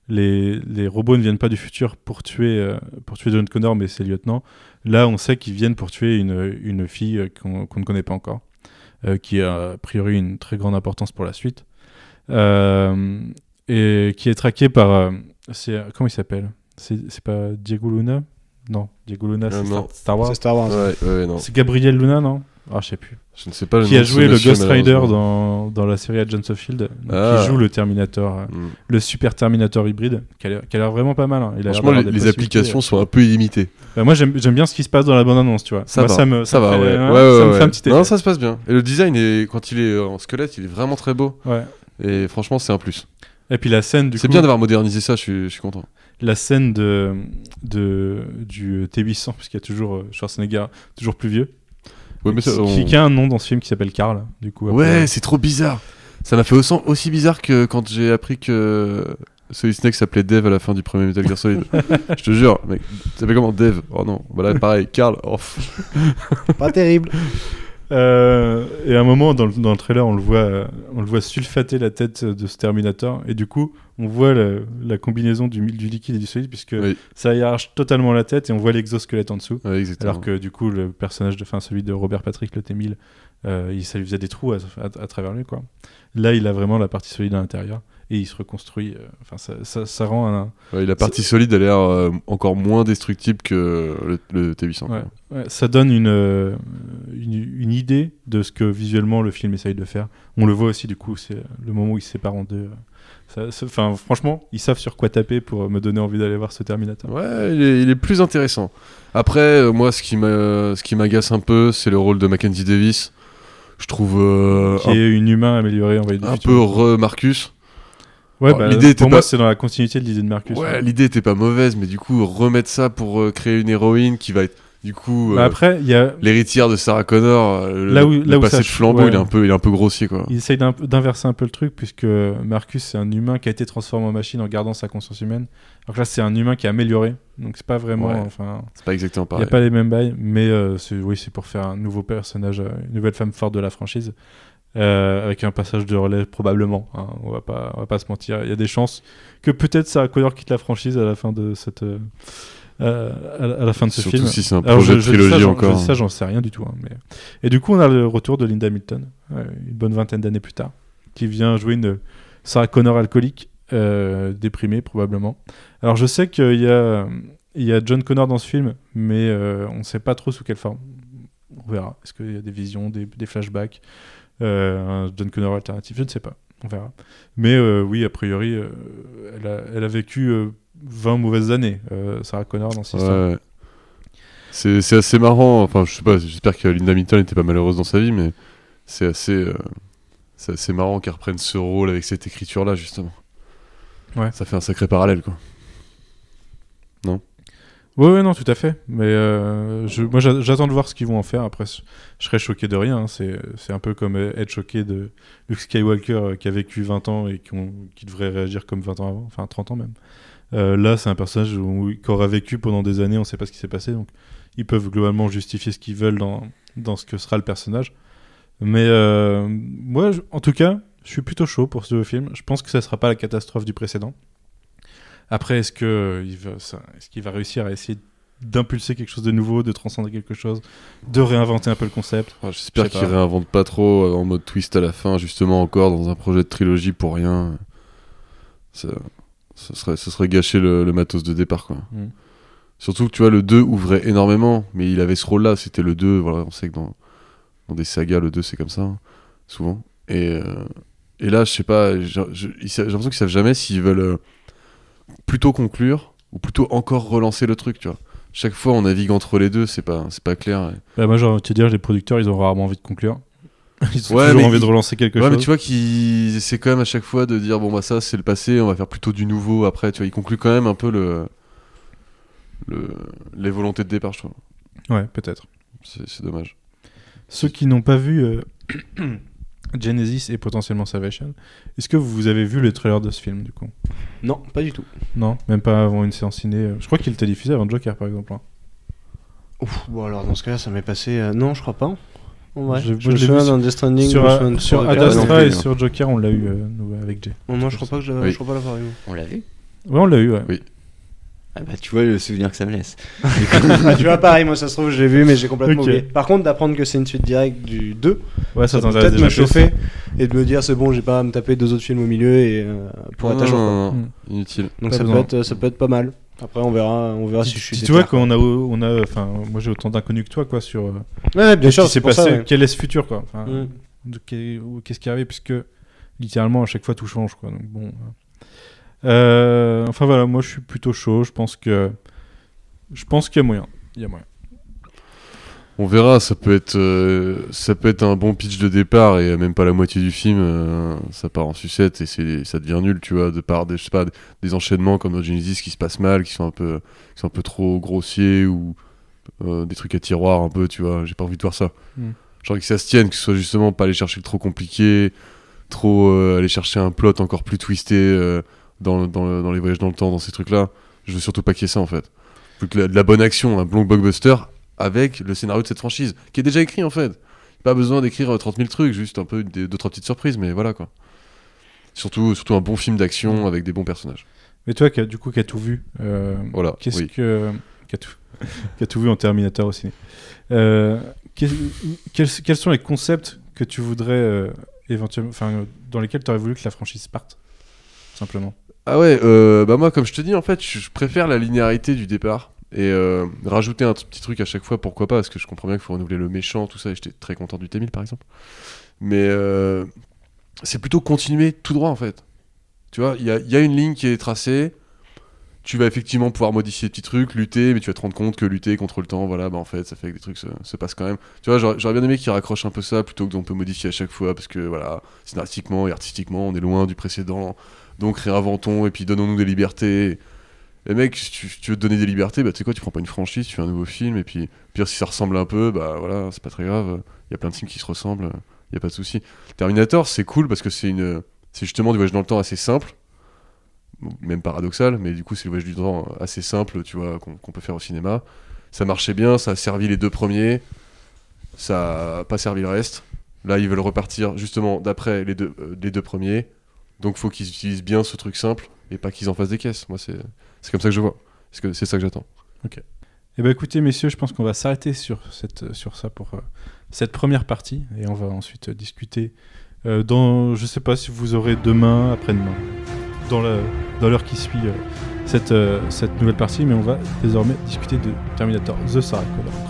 les, les robots ne viennent pas du futur pour tuer, euh, pour tuer John Connor, mais ses lieutenants. Là, on sait qu'ils viennent pour tuer une, une fille euh, qu'on ne connaît pas encore, euh, qui a a priori une très grande importance pour la suite. Euh, et qui est traquée par... euh, c'est- comment il s'appelle? C'est pas Diego Luna? Non, Diego Luna, c'est. Star, Star Wars. Ouais, ouais. C'est Gabriel Luna, non? Ah, je sais plus. Je ne sais pas le qui nom a joué le Ghost Rider dans, dans la série Agents of Shield, Ah. qui joue le Terminator, euh, Mm. le super Terminator hybride, qui a l'air- vraiment pas mal. hein. Il a l'air Franchement, les, applications sont un peu illimitées. Bah, moi, j'aime bien ce qui se passe dans la bande-annonce, tu vois. Ça va, ça me, ça va, fait- ouais. hein, Ouais, ça me fait un petit Non, effet. ça se passe bien. Et le design, est, quand il est en squelette, il est vraiment très beau. Ouais. Et franchement, c'est un plus. Et puis la scène, du C'est bien d'avoir modernisé ça, je suis, je suis content. la scène de, de du T800, puisqu'il y a toujours euh, Schwarzenegger, toujours plus vieux, Ouais, mais ça, qui, on- qui a un nom dans ce film qui s'appelle Carl, du coup. après- Ouais, c'est trop bizarre. Ça m'a fait aussi, aussi bizarre que quand j'ai appris que Solid Snake s'appelait Dave à la fin du premier Metal Gear Solid. je te jure, mec, ça s'appelle comment Dave Oh non, voilà, pareil, Carl. Oh, pff. Pas terrible. Euh, et à un moment dans le, dans le trailer, on le voit, on le voit sulfater la tête de ce Terminator, et du coup, on voit la, la combinaison du, du liquide et du solide, puisque Oui. ça arrache totalement la tête, et on voit l'exosquelette en dessous. Alors que du coup, le personnage de fin, celui de Robert Patrick, le T1000, euh, il, ça lui faisait des trous à, à- à travers lui, quoi. Là, il a vraiment la partie solide à l'intérieur, et il se reconstruit. euh, Enfin, ça, ça, ça rend un, Ouais, la partie solide a l'air euh, encore moins destructible que le, le T800. quoi. Ouais, ouais, ça donne une, euh, une, une idée de ce que visuellement le film essaye de faire. On le voit aussi, du coup, c'est le moment où il se sépare en deux. Enfin, franchement, ils savent sur quoi taper pour me donner envie d'aller voir ce Terminator. Ouais, il est, il est plus intéressant. Après, euh, moi, ce qui m'a- ce qui m'agace un peu, c'est le rôle de Mackenzie Davis. Je trouve Qui un, est une humain améliorée du un futur. peu re-Marcus. Ouais, Alors, bah, l'idée était pour moi, c'est dans la continuité de l'idée de Marcus. Ouais, ouais. l'idée était pas mauvaise, mais du coup, remettre ça pour euh, créer une héroïne qui va être, du coup, Bah, euh, après, il y a, l'héritière de Sarah Connor. euh, Là le, où- le là où passé ça de flambeau, ouais. il, est un peu, il est un peu grossier, quoi. il essaye d'inverser un peu le truc, puisque Marcus, c'est un humain qui a été transformé en machine en gardant sa conscience humaine. Alors que là, c'est un humain qui est amélioré. Donc, c'est pas vraiment. Ouais. Enfin, C'est pas exactement Il n'y pareil. a pas les mêmes bails, mais euh, oui, c'est pour faire un nouveau personnage, une nouvelle femme forte de la franchise, euh, avec un passage de relais probablement. hein, on va pas, on va pas se mentir. Il y a des chances que peut-être Sarah Connor quitte la franchise à la fin de cette, euh, euh, à, la- à la fin de ce Surtout film. si c'est un Alors, projet je- de je dis trilogie ça, j'en- encore. je ça, j'en sais rien du tout. hein, mais... Et du coup, on a le retour de Linda Hamilton, euh, une bonne vingtaine d'années plus tard, qui vient jouer une Sarah Connor alcoolique, euh, déprimée probablement. Alors, je sais qu'il y a, il y a John Connor dans ce film, mais on ne sait pas trop sous quelle forme. On verra. Est-ce qu'il y a des visions, des, des flashbacks, un John Connor alternatif Je ne sais pas. On verra. Mais euh, oui, a priori, euh, elle, a, elle a vécu euh, 20 mauvaises années, euh, Sarah Connor, dans cette histoire. Ouais. C'est c'est assez marrant. Enfin, je sais pas, j'espère que Linda Hamilton n'était pas malheureuse dans sa vie, mais c'est assez, euh, c'est assez marrant qu'elle reprenne ce rôle avec cette écriture-là, justement. Ouais. Ça fait un sacré parallèle, quoi. Oui, ouais, non, tout à fait. Mais euh, moi, j'a- j'attends de voir ce qu'ils vont en faire. Après, je serais choqué de rien. hein. C'est, un peu comme euh, être choqué de Luke Skywalker euh, qui a vécu 20 ans et qui, devrait réagir comme 20 ans avant, enfin 30 ans même. Euh, là, c'est un personnage qui aura vécu pendant des années, on ne sait pas ce qui s'est passé. Donc, ils peuvent globalement justifier ce qu'ils veulent dans, ce que sera le personnage. Mais euh, moi, en tout cas, je suis plutôt chaud pour ce film. Je pense que ça ne sera pas la catastrophe du précédent. Après, est-ce que euh, il va, ça- qu'il va réussir à essayer d'impulser quelque chose de nouveau, de transcender quelque chose, de réinventer un peu le concept? Ouais, J'espère qu'il réinvente pas trop euh, en mode twist à la fin, justement, encore dans un projet de trilogie pour rien. Ça, serait, serait gâcher le, le matos de départ, quoi. Mm. Surtout que tu vois, le 2 ouvrait énormément, mais il avait ce rôle-là, c'était le 2. Voilà, on sait que dans, dans des sagas, le 2 c'est comme ça, hein, souvent. Et, euh, et là, je sais pas, j'ai l'impression qu'ils savent jamais s'ils veulent euh, plutôt conclure ou plutôt encore relancer le truc, tu vois. Chaque fois, on navigue entre les deux, c'est pas, c'est pas clair. et- Bah, Moi, j'ai envie de te dire, les producteurs, ils ont rarement envie de conclure. Ils ont Ouais, toujours envie de relancer quelque Ouais, chose. mais tu vois qu'ils essaient quand même à chaque fois de dire bon bah ça c'est le passé, on va faire plutôt du nouveau après. Tu vois, ils concluent quand même un peu le, le les volontés de départ, je trouve. Ouais, peut-être. C'est c'est dommage. Ceux qui n'ont pas vu euh, Genesis et potentiellement Salvation, est-ce que vous avez vu le trailer de ce film du coup? Non, pas du tout. Non, même pas avant une séance ciné. euh, Je crois qu'il était diffusé avant Joker par exemple. hein. Ouf, bon alors dans ce cas-là, ça m'est passé. euh, Non, je crois pas. Vrai. Je- Je, me souviens dans Death Stranding. sur euh. Ad non Astra plus, et sur Joker, on l'a eu euh, nous, avec Jay. Non, moi je crois pas que je, Oui. je crois pas l'avoir eu. On l'a vu Ouais, on l'a eu. Ouais. Oui. Ah bah tu vois le souvenir que ça me laisse. Tu vois, pareil, moi ça se trouve, je l'ai vu, mais j'ai complètement Ok. oublié. Par contre, d'apprendre que c'est une suite directe du 2, Ouais, ça ça peut t'intéresse peut-être déjà me plus. chauffer et de me dire c'est bon, j'ai pas à me taper deux autres films au milieu et euh, pour être à Non, chaud. quoi. non, non, Mm. Inutile. Donc Pas ça besoin. peut, être, ça peut être pas mal. Après, on verra, on verra si, je suis si tu vois déter. qu'on a, on a, enfin, moi j'ai autant d'inconnus que toi, quoi, sur euh, Ouais, bien ce sûr, qui c'est s'est pour ça. passé, ouais. quel est ce futur, quoi. Enfin, Mm. de qu'est- ou qu'est-ce qui arrive, puisque littéralement à chaque fois tout change, quoi. Donc bon. euh, enfin voilà, moi je suis plutôt chaud. Je pense que, je pense qu'il y a moyen. Il y a moyen. On verra, ça peut être, euh, ça peut être un bon pitch de départ et même pas la moitié du film, euh, ça part en sucette et c'est, ça devient nul, tu vois, de par des, je sais pas, des enchaînements comme dans Genesis qui se passent mal, qui sont un peu, qui sont un peu trop grossiers ou euh, des trucs à tiroir un peu, tu vois. J'ai pas envie de voir ça. Mm. Genre que ça se tienne, que ce soit justement pas aller chercher le trop compliqué, trop euh, aller chercher un plot encore plus twisté euh, dans, dans, dans les voyages dans le temps, dans ces trucs-là. Je veux surtout pas qu'il y ait ça en fait. Faut que la- de la bonne action, un bon blockbuster avec le scénario de cette franchise, qui est déjà écrit en fait. Pas besoin d'écrire euh, 30 000 trucs, juste un peu deux, trois petites surprises, mais voilà quoi. Surtout, surtout un bon film d'action avec des bons personnages. Mais toi, qui as- du coup, qui as tout vu, euh, Voilà, qu'est-ce oui. que, qui a tout, qui a tout vu en Terminator au ciné. Euh, quels sont les concepts que tu voudrais euh, éventuellement, enfin, dans lesquels tu aurais voulu que la franchise parte, simplement? Ah ouais, euh, bah moi, comme je te dis, en fait, je préfère la linéarité du départ. Et euh, rajouter un petit truc à chaque fois, pourquoi pas Parce que je comprends bien qu'il faut renouveler le méchant, tout ça, et j'étais très content du T-1000 par exemple. Mais euh, c'est plutôt continuer tout droit en fait. Tu vois, il y a, y a une ligne qui est tracée. Tu vas effectivement pouvoir modifier des petits trucs, lutter, mais tu vas te rendre compte que lutter contre le temps, voilà, bah en fait, ça fait que des trucs se, se passent quand même. Tu vois, j'aurais j'aurais bien aimé qu'ils raccrochent un peu ça plutôt que d'on peut modifier à chaque fois, parce que voilà, scénaristiquement et artistiquement, on est loin du précédent. Donc réinventons et puis donnons-nous des libertés. Et mec, si tu, veux te donner des libertés, bah tu sais quoi, tu prends pas une franchise, tu fais un nouveau film, et puis pire si ça ressemble un peu, bah voilà, c'est pas très grave. Il y a plein de films qui se ressemblent, il y a pas de souci. Terminator, c'est cool parce que c'est une, c'est justement du voyage dans le temps assez simple, même paradoxal, mais du coup c'est le voyage du temps assez simple, tu vois, qu'on qu'on peut faire au cinéma. Ça marchait bien, ça a servi les deux premiers, ça a pas servi le reste. Là, ils veulent repartir justement d'après les deux, euh, les deux premiers. Donc, faut qu'ils utilisent bien ce truc simple et pas qu'ils en fassent des caisses. Moi, c'est comme ça que je vois. C'est ça que j'attends. Eh ben écoutez, messieurs, je pense qu'on va s'arrêter sur, cette, sur ça pour euh, cette première partie et on va ensuite discuter euh, dans, je sais pas si vous aurez demain, après-demain, dans la- dans l'heure qui suit euh, cette, euh, cette nouvelle partie, mais on va désormais discuter de Terminator The Sarah Connor